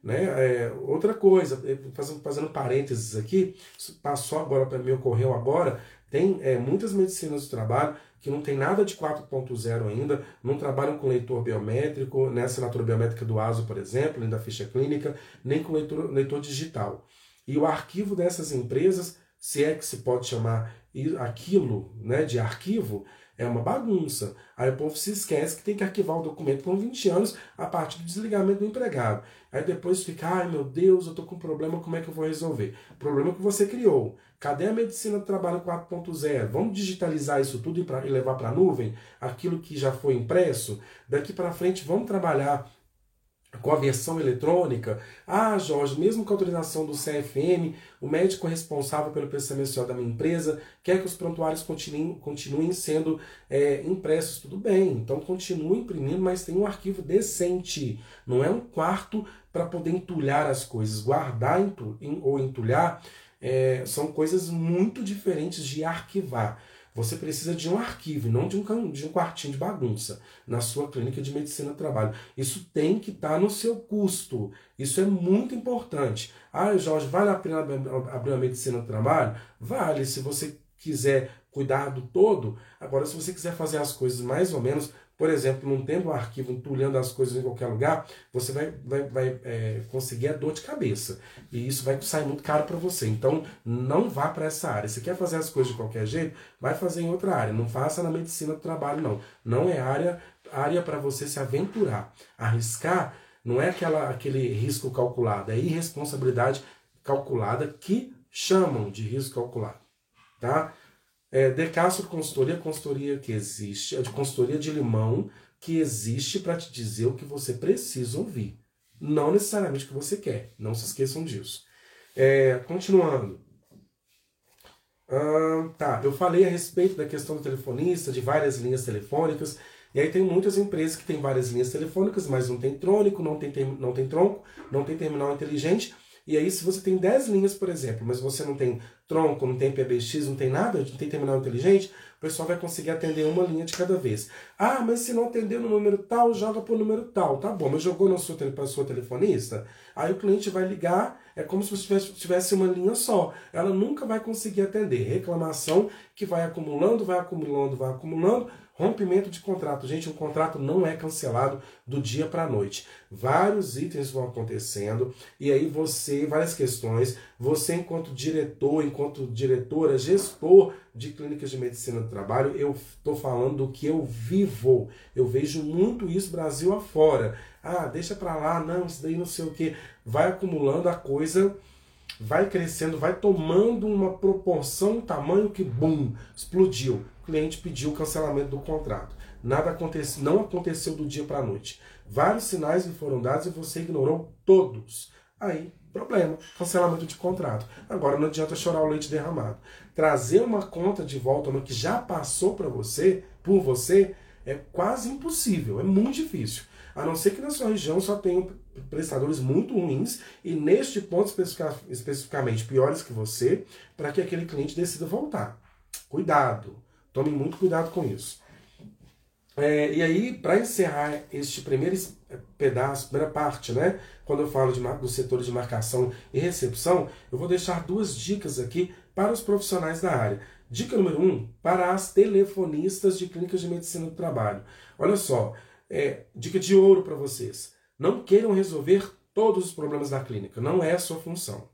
Né? É, outra coisa, é, fazendo, fazendo parênteses aqui, passou agora para mim, ocorreu agora, tem é, muitas medicinas do trabalho que não tem nada de 4.0 ainda, não trabalham com leitor biométrico, né, assinatura biométrica do ASO, por exemplo, nem da ficha clínica, nem com leitor, leitor digital. E o arquivo dessas empresas, se é que se pode chamar aquilo né, de arquivo, é uma bagunça. Aí o povo se esquece que tem que arquivar o documento com 20 anos a partir do desligamento do empregado. Aí depois fica, ai meu Deus, eu tô com um problema, como é que eu vou resolver? Problema que você criou. Cadê a medicina do trabalho 4.0? Vamos digitalizar isso tudo e, pra, e levar para a nuvem aquilo que já foi impresso? Daqui para frente vamos trabalhar com a versão eletrônica. Ah, Jorge, mesmo com a autorização do CFM, o médico responsável pelo processamento da minha empresa quer que os prontuários continuem, continuem sendo é, impressos. Tudo bem, então continue imprimindo, mas tem um arquivo decente. Não é um quarto para poder entulhar as coisas. Guardar ou entulhar é, são coisas muito diferentes de arquivar. Você precisa de um arquivo, não de um, de um quartinho de bagunça na sua clínica de medicina do trabalho. Isso tem que estar tá no seu custo. Isso é muito importante. Ah, Jorge, vale a pena abrir uma medicina do trabalho? Vale, se você quiser cuidar do todo. Agora, se você quiser fazer as coisas mais ou menos, por exemplo, não tendo um arquivo entulhando as coisas em qualquer lugar, você vai, vai, vai é, conseguir a dor de cabeça. E isso vai sair muito caro para você. Então, não vá para essa área. Se quer fazer as coisas de qualquer jeito, vai fazer em outra área. Não faça na medicina do trabalho, não. Não é área área para você se aventurar. Arriscar não é aquela, aquele risco calculado, é irresponsabilidade calculada que chamam de risco calculado. Tá? É, De Castro Consultoria, consultoria que existe, é de consultoria de limão, que existe para te dizer o que você precisa ouvir. Não necessariamente o que você quer. Não se esqueçam disso. É, continuando. Ah, tá, eu falei a respeito da questão do telefonista, de várias linhas telefônicas. E aí tem muitas empresas que têm várias linhas telefônicas, mas não tem trônico, não tem, não tem tronco, não tem terminal inteligente. E aí, se você tem 10 linhas, por exemplo, mas você não tem tronco, não tem PBX, não tem nada, não tem terminal inteligente, o pessoal vai conseguir atender uma linha de cada vez. Ah, mas se não atender no número tal, joga para o número tal. Tá bom, mas jogou na sua, para sua telefonista? Aí o cliente vai ligar, é como se você tivesse uma linha só. Ela nunca vai conseguir atender. Reclamação que vai acumulando, vai acumulando, vai acumulando Rompimento de contrato. Gente, um contrato não é cancelado do dia para a noite. Vários itens vão acontecendo e aí você, várias questões, você enquanto diretor, enquanto diretora, gestor de clínicas de medicina do trabalho, eu estou falando do que eu vivo. Eu vejo muito isso Brasil afora. Ah, deixa para lá, não, isso daí não sei o que. Vai acumulando a coisa vai crescendo, vai tomando uma proporção, um tamanho que, bum, explodiu cliente pediu o cancelamento do contrato. Nada aconteceu, não aconteceu do dia para a noite. Vários sinais lhe foram dados e você ignorou todos. Aí, problema, cancelamento de contrato. Agora não adianta chorar o leite derramado. Trazer uma conta de volta no que já passou para você, por você, é quase impossível, é muito difícil. A não ser que na sua região só tenham prestadores muito ruins e neste ponto especificamente piores que você, para que aquele cliente decida voltar. Cuidado. Tome muito cuidado com isso. É, e aí, para encerrar este primeiro pedaço, primeira parte, né, quando eu falo de, dos setores de marcação e recepção, eu vou deixar duas dicas aqui para os profissionais da área. Dica número um, para as telefonistas de clínicas de medicina do trabalho. Olha só, é, dica de ouro para vocês. Não queiram resolver todos os problemas da clínica, não é a sua função.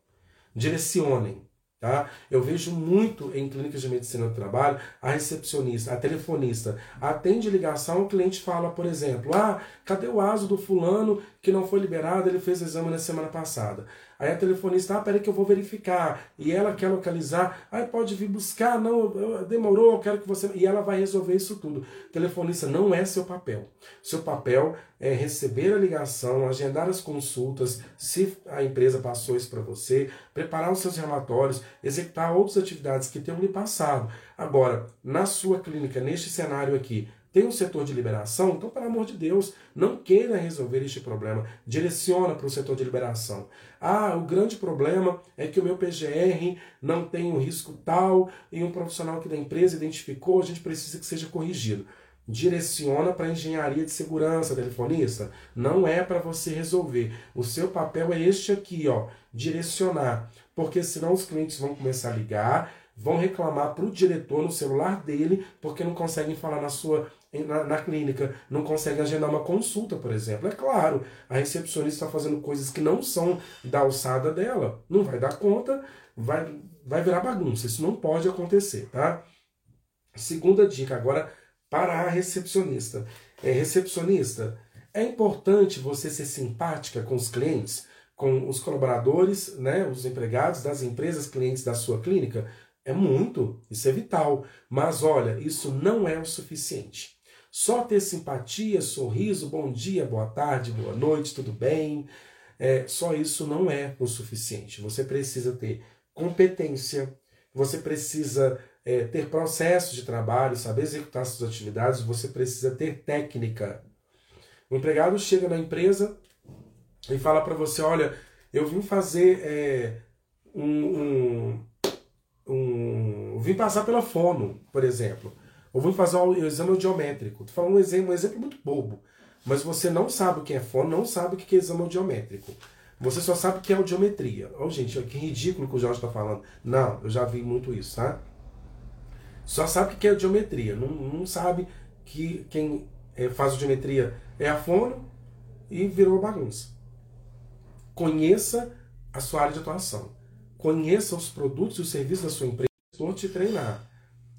Direcionem, Tá? Eu vejo muito em clínicas de medicina do trabalho a recepcionista, a telefonista atende ligação, o cliente fala, por exemplo, ah, cadê o aso do fulano que não foi liberado, ele fez exame na semana passada. Aí a telefonista, ah, peraí que eu vou verificar. E ela quer localizar, ah, pode vir buscar, não, demorou, eu quero que você. E ela vai resolver isso tudo. Telefonista não é seu papel. Seu papel é receber a ligação, agendar as consultas, se a empresa passou isso para você, preparar os seus relatórios, executar outras atividades que tenham lhe passado. Agora, na sua clínica, neste cenário aqui, tem um setor de liberação, então, pelo amor de Deus, não queira resolver este problema. Direciona para o setor de liberação. Ah, o grande problema é que o meu PGR não tem um risco tal e um profissional que da empresa identificou, a gente precisa que seja corrigido. Direciona para a engenharia de segurança, telefonista. Não é para você resolver. O seu papel é este aqui, ó, direcionar. Porque senão os clientes vão começar a ligar, vão reclamar para o diretor no celular dele porque não conseguem falar na sua na, na, clínica, não consegue agendar uma consulta, por exemplo. É claro, a recepcionista está fazendo coisas que não são da alçada dela. Não vai dar conta, vai, vai virar bagunça. Isso não pode acontecer, tá? Segunda dica agora para a recepcionista. É, recepcionista, é importante você ser simpática com os clientes, com os colaboradores, né, os empregados das empresas clientes da sua clínica. É muito, isso é vital. Mas olha, isso não é o suficiente. Só ter simpatia, sorriso, bom dia, boa tarde, boa noite, tudo bem. É, só isso não é o suficiente. Você precisa ter competência, você precisa é, ter processos de trabalho, saber executar suas atividades, você precisa ter técnica. O empregado chega na empresa e fala para você: olha, eu vim fazer é, um, um, um, Vim passar pela fono, por exemplo. Ou vim fazer um exame audiométrico. Estou falando um exemplo, um exemplo muito bobo. Mas você não sabe o que é fono, não sabe o que é exame audiométrico. Você só sabe o que é audiometria. Oh, gente, que ridículo que o Jorge está falando. Não, eu já vi muito isso, tá? Só sabe o que é audiometria. Não, não sabe que quem é, faz audiometria é a fono e virou bagunça. Conheça a sua área de atuação. Conheça os produtos e os serviços da sua empresa para te treinar.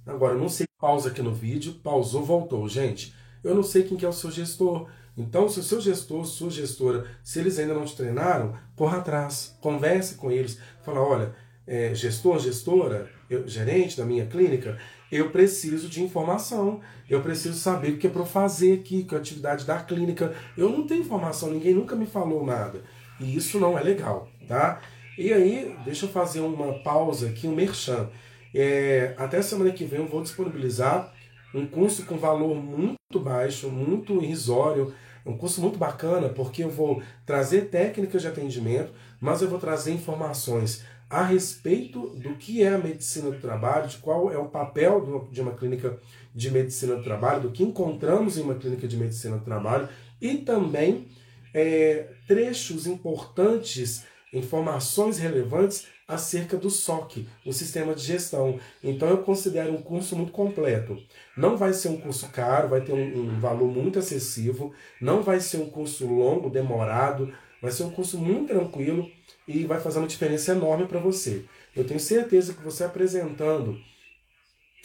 Agora, não sei, pausa aqui no vídeo, pausou, voltou. Gente, eu não sei quem que é o seu gestor. Então, se o seu gestor, sua gestora, se eles ainda não te treinaram, corra atrás, converse com eles, fala, olha, é, gestor, gestora, eu, gerente da minha clínica, eu preciso de informação, eu preciso saber o que é para fazer aqui, com a atividade da clínica. Eu não tenho informação, ninguém nunca me falou nada. E isso não é legal, tá? E aí, deixa eu fazer uma pausa aqui, um merchan. É, até semana que vem eu vou disponibilizar um curso com valor muito baixo, muito irrisório, um curso muito bacana, porque eu vou trazer técnicas de atendimento, mas eu vou trazer informações a respeito do que é a medicina do trabalho, de qual é o papel de uma clínica de medicina do trabalho, do que encontramos em uma clínica de medicina do trabalho e também é, trechos importantes, informações relevantes acerca do SOC, o sistema de gestão. Então eu considero um curso muito completo. Não vai ser um curso caro, vai ter um, um valor muito acessível, não vai ser um curso longo, demorado, vai ser um curso muito tranquilo e vai fazer uma diferença enorme para você. Eu tenho certeza que você apresentando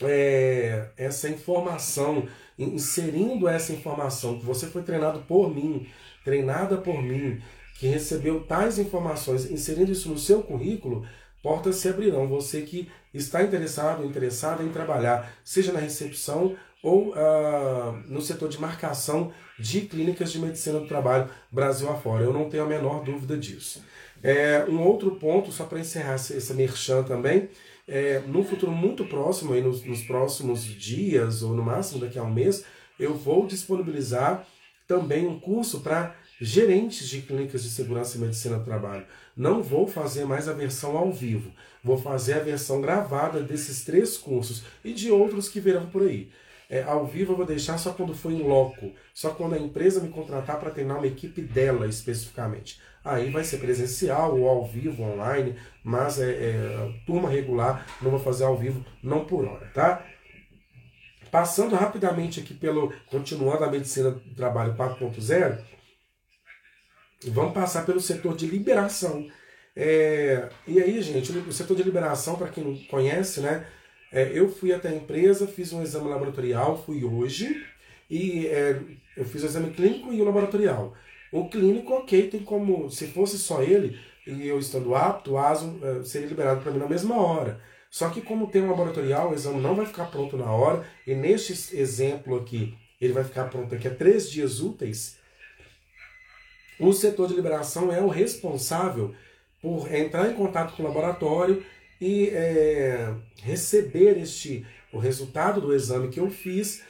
é, essa informação, inserindo essa informação, que você foi treinado por mim, treinada por mim, que recebeu tais informações, inserindo isso no seu currículo, portas se abrirão. Você que está interessado, interessada em trabalhar, seja na recepção ou uh, no setor de marcação de clínicas de medicina do trabalho Brasil afora. Eu não tenho a menor dúvida disso. É, um outro ponto, só para encerrar esse merchan também, é, no futuro muito próximo, aí nos, nos próximos dias, ou no máximo daqui a um mês, eu vou disponibilizar também um curso para gerentes de clínicas de segurança e medicina do trabalho. Não vou fazer mais a versão ao vivo, vou fazer a versão gravada desses três cursos e de outros que virão por aí. É, ao vivo eu vou deixar só quando for em loco, só quando a empresa me contratar para treinar uma equipe dela especificamente. Aí vai ser presencial ou ao vivo, online, mas é, é turma regular, não vou fazer ao vivo, não por hora, tá? Passando rapidamente aqui pelo, continuando a medicina do trabalho 4.0, vamos passar pelo setor de liberação. É, e aí, gente, o setor de liberação, para quem não conhece, né? É, eu fui até a empresa, fiz um exame laboratorial, fui hoje, e é, eu fiz o exame clínico e o laboratorial. O clínico, ok, tem como, se fosse só ele, e eu estando apto, o ASO é, seria liberado para mim na mesma hora. Só que como tem um laboratorial, o exame não vai ficar pronto na hora, e neste exemplo aqui, ele vai ficar pronto daqui a três dias úteis, o setor de liberação é o responsável por entrar em contato com o laboratório e é, receber este o resultado do exame que eu fiz,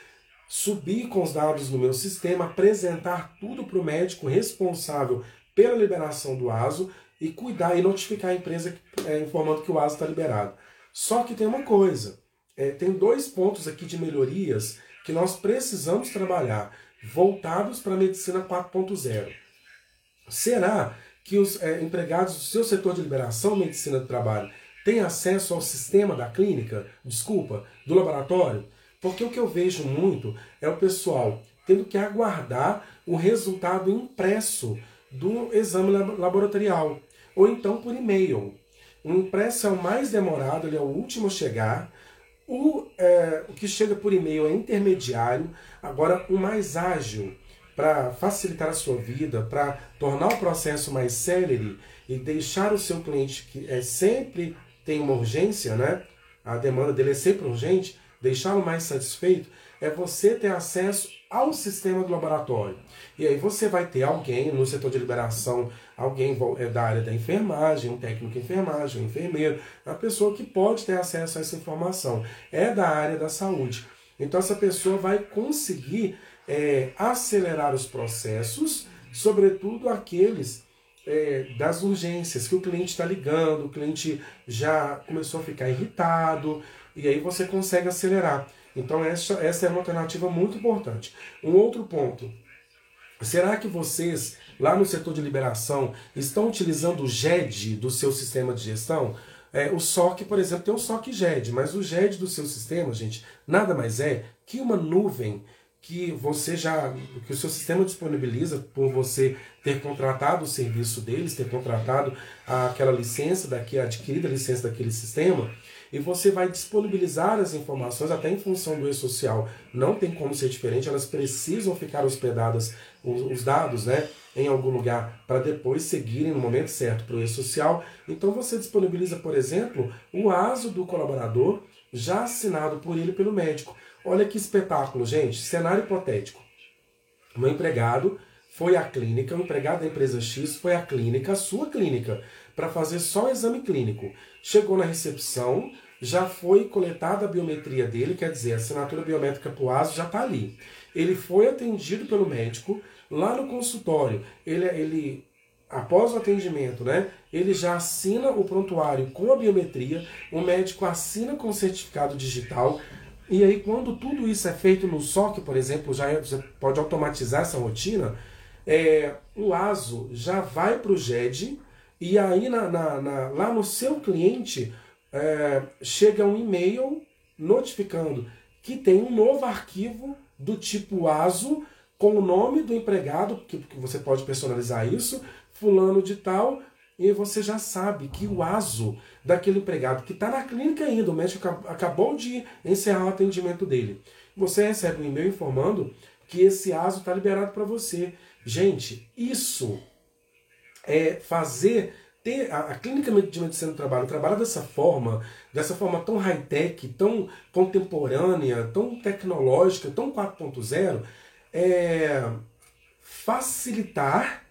subir com os dados no meu sistema, apresentar tudo para o médico responsável pela liberação do ASO e cuidar e notificar a empresa é, informando que o ASO está liberado. Só que tem uma coisa, é, tem dois pontos aqui de melhorias que nós precisamos trabalhar, voltados para a medicina 4.0. Será que os é, empregados do seu setor de liberação medicina do trabalho têm acesso ao sistema da clínica, desculpa, do laboratório? Porque o que eu vejo muito é o pessoal tendo que aguardar o resultado impresso do exame laboratorial, ou então por e-mail. O impresso é o mais demorado, ele é o último a chegar. O, é, o que chega por e-mail é intermediário. Agora, o mais ágil para facilitar a sua vida, para tornar o processo mais célere e deixar o seu cliente que é sempre tem uma urgência, né? A demanda dele é sempre urgente, deixá-lo mais satisfeito, é você ter acesso ao sistema do laboratório. E aí você vai ter alguém no setor de liberação, alguém é da área da enfermagem, um técnico de enfermagem, um enfermeiro, uma pessoa que pode ter acesso a essa informação. É da área da saúde. Então essa pessoa vai conseguir é, acelerar os processos, sobretudo aqueles é, das urgências, que o cliente está ligando, o cliente já começou a ficar irritado, e aí você consegue acelerar. Então, essa, essa é uma alternativa muito importante. Um outro ponto. Será que vocês, lá no setor de liberação, estão utilizando o GED do seu sistema de gestão? É, o SOC, por exemplo, tem o SOC GED, mas o GED do seu sistema, gente, nada mais é que uma nuvem que você já, que o seu sistema disponibiliza por você ter contratado o serviço deles, ter contratado aquela licença daqui, adquirida a licença daquele sistema, e você vai disponibilizar as informações até em função do e-social. Não tem como ser diferente, elas precisam ficar hospedadas, os dados, né, em algum lugar, para depois seguirem no momento certo para o e-social. Então você disponibiliza, por exemplo, o ASO do colaborador já assinado por ele pelo médico. Olha que espetáculo, gente. Cenário hipotético. Um empregado foi à clínica, um empregado da empresa X foi à clínica, a sua clínica, para fazer só o exame clínico. Chegou na recepção, já foi coletada a biometria dele, quer dizer, a assinatura biométrica para o ASO já está ali. Ele foi atendido pelo médico lá no consultório. Ele, ele, após o atendimento, né, ele já assina o prontuário com a biometria, o médico assina com o certificado digital. E aí, quando tudo isso é feito no SOC, por exemplo, já é, você pode automatizar essa rotina, é, o ASO já vai para o GED e aí na, na, na, lá no seu cliente é, chega um e-mail notificando que tem um novo arquivo do tipo ASO com o nome do empregado, que, que você pode personalizar isso, fulano de tal, e você já sabe que o ASO daquele empregado que está na clínica ainda, o médico acabou de encerrar o atendimento dele. Você recebe um e-mail informando que esse ASO está liberado para você. Gente, isso é fazer ter a, a, clínica de medicina do trabalho trabalha dessa forma, dessa forma tão high-tech, tão contemporânea, tão tecnológica, tão 4.0, é facilitar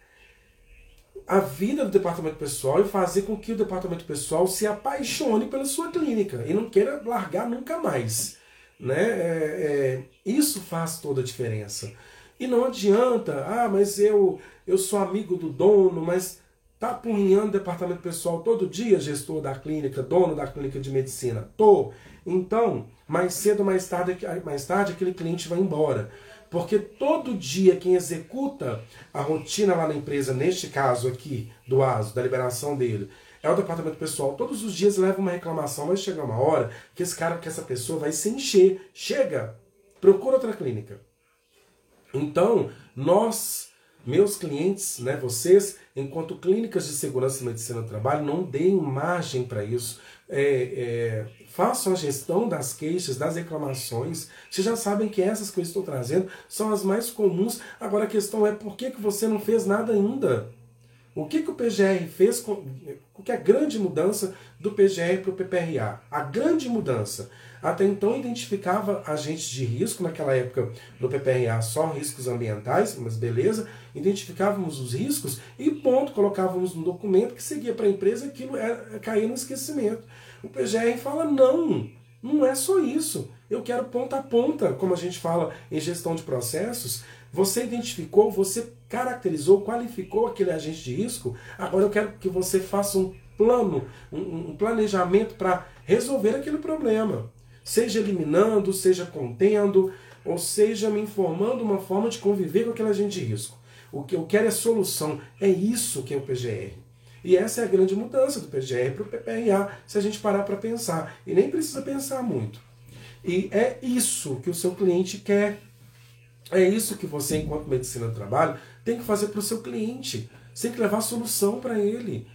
a vida do departamento pessoal e fazer com que o departamento pessoal se apaixone pela sua clínica e não queira largar nunca mais. Né? É, é, isso faz toda a diferença. E não adianta, ah, mas eu, eu sou amigo do dono, mas tá apurrinhando o departamento pessoal todo dia, gestor da clínica, dono da clínica de medicina. Tô. Então, mais cedo ou mais tarde, mais tarde aquele cliente vai embora. Porque todo dia quem executa a rotina lá na empresa, neste caso aqui, do ASO, da liberação dele, é o departamento pessoal. Todos os dias leva uma reclamação, mas chega uma hora que esse cara, que essa pessoa vai se encher. Chega! Procura outra clínica. Então, nós, meus clientes, né, vocês, enquanto clínicas de segurança e medicina do trabalho, não deem margem para isso. É, é, façam a gestão das queixas, das reclamações. Vocês já sabem que essas que eu estou trazendo são as mais comuns. Agora a questão é por que, que você não fez nada ainda? O que, que o PGR fez? Com, o que é a grande mudança do PGR para o PPRA? A grande mudança. Até então identificava agentes de risco, naquela época no PPRA só riscos ambientais, mas beleza, identificávamos os riscos e ponto, colocávamos no documento que seguia para a empresa aquilo era, caía no esquecimento. O PGR fala: não, não é só isso. Eu quero ponta a ponta, como a gente fala em gestão de processos. Você identificou, você caracterizou, qualificou aquele agente de risco. Agora eu quero que você faça um plano, um, um planejamento para resolver aquele problema. Seja eliminando, seja contendo, ou seja me informando uma forma de conviver com aquele agente de risco. O que eu quero é solução. É isso que é o PGR. E essa é a grande mudança do PGR para o PPRA, se a gente parar para pensar. E nem precisa pensar muito. E é isso que o seu cliente quer. É isso que você, enquanto medicina do trabalho, tem que fazer para o seu cliente. Você tem que levar a solução para ele.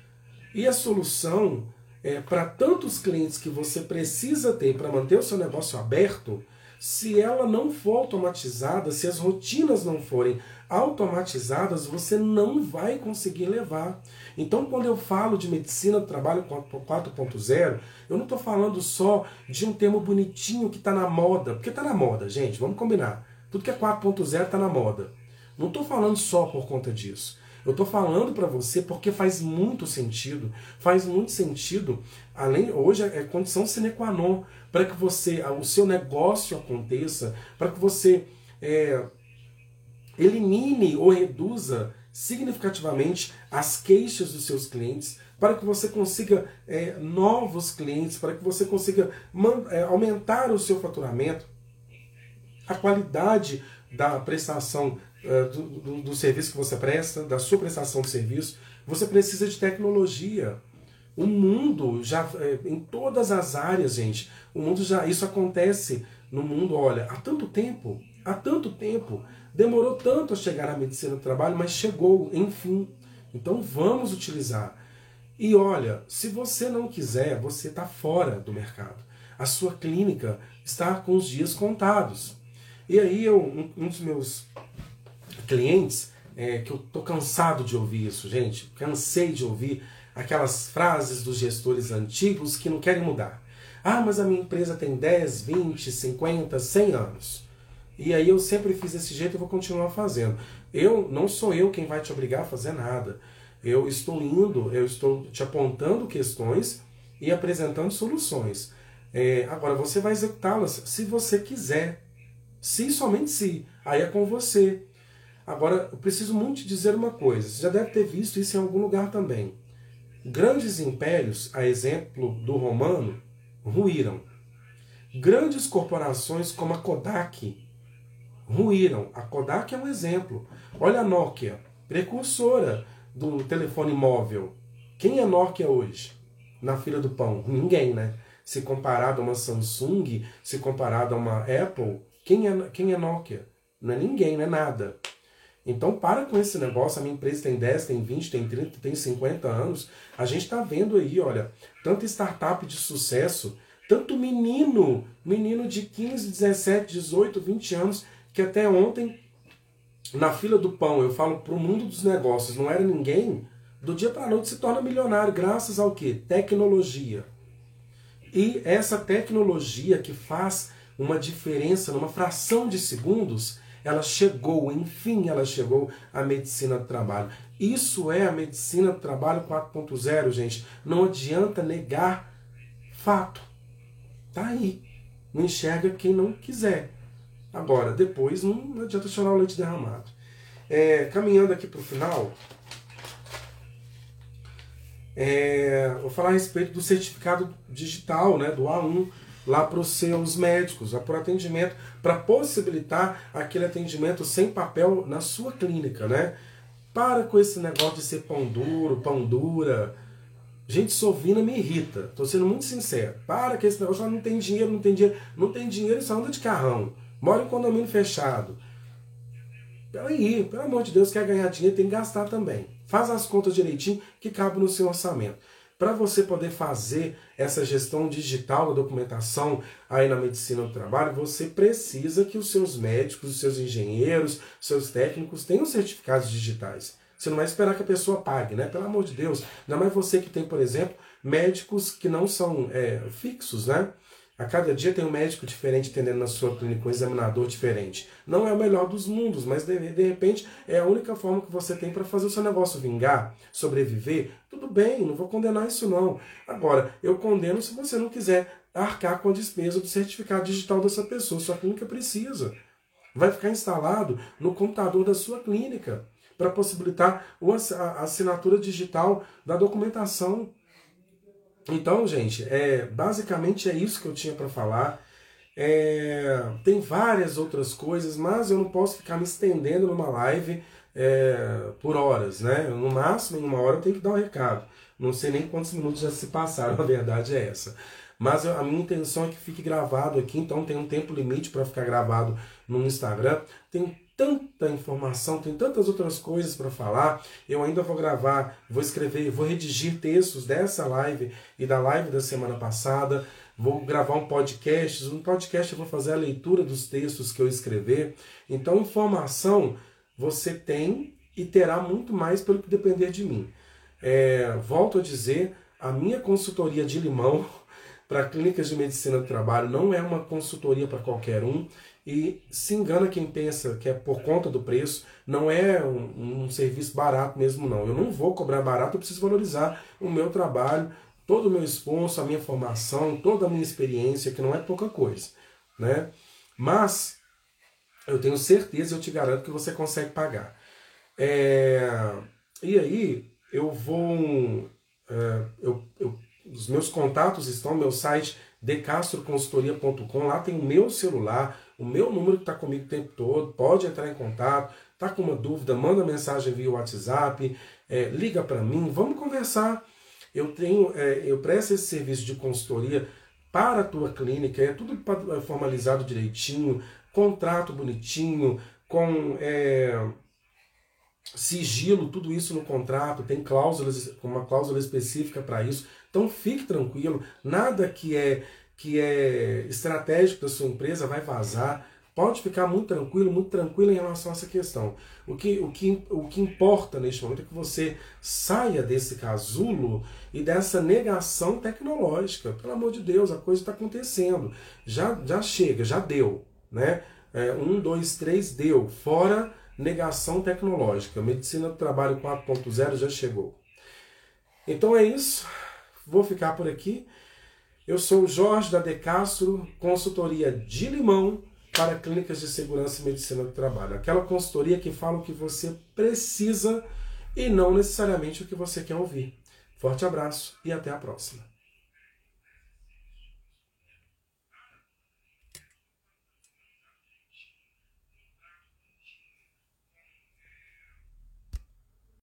E a solução é para tantos clientes que você precisa ter para manter o seu negócio aberto, se ela não for automatizada, se as rotinas não forem automatizadas, você não vai conseguir levar. Então, quando eu falo de medicina do trabalho 4.0, eu não estou falando só de um termo bonitinho que está na moda, porque está na moda, gente, vamos combinar. Tudo que é 4.0 está na moda. Não estou falando só por conta disso. Eu estou falando para você porque faz muito sentido. Faz muito sentido. Além hoje é condição sine qua non para que você, o seu negócio aconteça, para que você é, elimine ou reduza significativamente as queixas dos seus clientes, para que você consiga é, novos clientes, para que você consiga é, aumentar o seu faturamento, a qualidade da prestação é, do, do, do, serviço que você presta, da sua prestação de serviço, você precisa de tecnologia. O mundo já, é, em todas as áreas, gente, o mundo já, isso acontece no mundo, olha, há tanto tempo, há tanto tempo, demorou tanto a chegar à medicina do trabalho, mas chegou, enfim. Então vamos utilizar. E olha, se você não quiser, você está fora do mercado. A sua clínica está com os dias contados. E aí eu, um dos meus clientes, é, que eu tô cansado de ouvir isso, gente, cansei de ouvir aquelas frases dos gestores antigos que não querem mudar. Ah, mas a minha empresa tem 10, 20, 50, 100 anos. E aí eu sempre fiz desse jeito e vou continuar fazendo. Eu não sou eu quem vai te obrigar a fazer nada. Eu estou indo, eu estou te apontando questões e apresentando soluções. É, agora você vai executá-las se você quiser. Se somente se. Aí é com você. Agora, eu preciso muito te dizer uma coisa. Você já deve ter visto isso em algum lugar também. Grandes impérios, a exemplo do romano, ruíram. Grandes corporações como a Kodak ruíram. A Kodak é um exemplo. Olha a Nokia, precursora do telefone móvel. Quem é Nokia hoje? Na fila do pão? Ninguém, né? Se comparado a uma Samsung, se comparado a uma Apple, quem é, quem é Nokia? Não é ninguém, não é nada. Então para com esse negócio, a minha empresa tem 10, tem 20, tem 30, tem 50 anos. A gente está vendo aí, olha, tanta startup de sucesso, tanto menino, menino de 15, 17, 18, 20 anos, que até ontem, na fila do pão, eu falo para o mundo dos negócios, não era ninguém, do dia para a noite se torna milionário, graças ao que? Tecnologia. E essa tecnologia que faz uma diferença numa fração de segundos, ela chegou, enfim, ela chegou à medicina do trabalho. Isso é a medicina do trabalho 4.0, gente. Não adianta negar fato. Tá aí. Não enxerga quem não quiser. Agora, depois não adianta chorar o leite derramado. É, caminhando aqui para o final, é, vou falar a respeito do certificado digital, né, do A1 lá para os seus médicos, para o atendimento, para possibilitar aquele atendimento sem papel na sua clínica, né? Para com esse negócio de ser pão duro, pão dura. Gente, sovina me irrita. Estou sendo muito sincero. Para com esse negócio, não tem dinheiro, não tem dinheiro. Não tem dinheiro, só anda de carrão. Mora em condomínio fechado. Peraí, pelo amor de Deus, quer ganhar dinheiro, tem que gastar também. Faz as contas direitinho que cabe no seu orçamento. Para você poder fazer essa gestão digital da documentação aí na medicina do trabalho, você precisa que os seus médicos, os seus engenheiros, seus técnicos tenham certificados digitais. Você não vai esperar que a pessoa pague, né? Pelo amor de Deus. Não é mais você que tem, por exemplo, médicos que não são é, fixos, né? A cada dia tem um médico diferente atendendo na sua clínica, um examinador diferente. Não é o melhor dos mundos, mas de, de repente é a única forma que você tem para fazer o seu negócio vingar, sobreviver. Tudo bem, não vou condenar isso não. Agora, eu condeno se você não quiser arcar com a despesa do certificado digital dessa pessoa. Sua clínica precisa. Vai ficar instalado no computador da sua clínica para possibilitar a assinatura digital da documentação então, gente, é, basicamente é isso que eu tinha para falar. É, tem várias outras coisas, mas eu não posso ficar me estendendo numa live é, por horas, né? No máximo, em uma hora eu tenho que dar um recado. Não sei nem quantos minutos já se passaram, a verdade é essa. Mas a minha intenção é que fique gravado aqui, então tem um tempo limite para ficar gravado no Instagram. Tem tanta informação, tem tantas outras coisas para falar. Eu ainda vou gravar, vou escrever, vou redigir textos dessa live e da live da semana passada. vou gravar um podcast. No podcast eu vou fazer a leitura dos textos que eu escrever. Então, informação você tem e terá muito mais pelo que depender de mim. É, volto a dizer, a minha consultoria de limão para clínicas de medicina do trabalho não é uma consultoria para qualquer um e se engana quem pensa que é por conta do preço, não é um, um, serviço barato mesmo não. Eu não vou cobrar barato, eu preciso valorizar o meu trabalho, todo o meu esforço, a minha formação, toda a minha experiência, que não é pouca coisa, né? Mas eu tenho certeza, eu te garanto que você consegue pagar. É, e aí eu vou, é, eu, eu, os meus contatos estão no meu site decastroconsultoria.com, lá tem o meu celular, o meu número que está comigo o tempo todo, pode entrar em contato, tá com uma dúvida, manda mensagem via WhatsApp, é, liga para mim, vamos conversar. Eu tenho, é, eu presto esse serviço de consultoria para a tua clínica, é tudo formalizado direitinho, contrato bonitinho, com é, sigilo, tudo isso no contrato, tem cláusulas, uma cláusula específica para isso. Então fique tranquilo, nada que é que é estratégico da sua empresa vai vazar. Pode ficar muito tranquilo, muito tranquilo em relação a essa questão. O que, o que, o que importa neste momento é que você saia desse casulo e dessa negação tecnológica. Pelo amor de Deus, a coisa está acontecendo. Já, já chega, já deu. Né? É, um, dois, três, deu. Fora negação tecnológica. Medicina do Trabalho 4.0 já chegou. Então é isso. Vou ficar por aqui. Eu sou Jorge da De Castro, consultoria de limão para clínicas de segurança e medicina do trabalho. Aquela consultoria que fala o que você precisa e não necessariamente o que você quer ouvir. Forte abraço e até a próxima.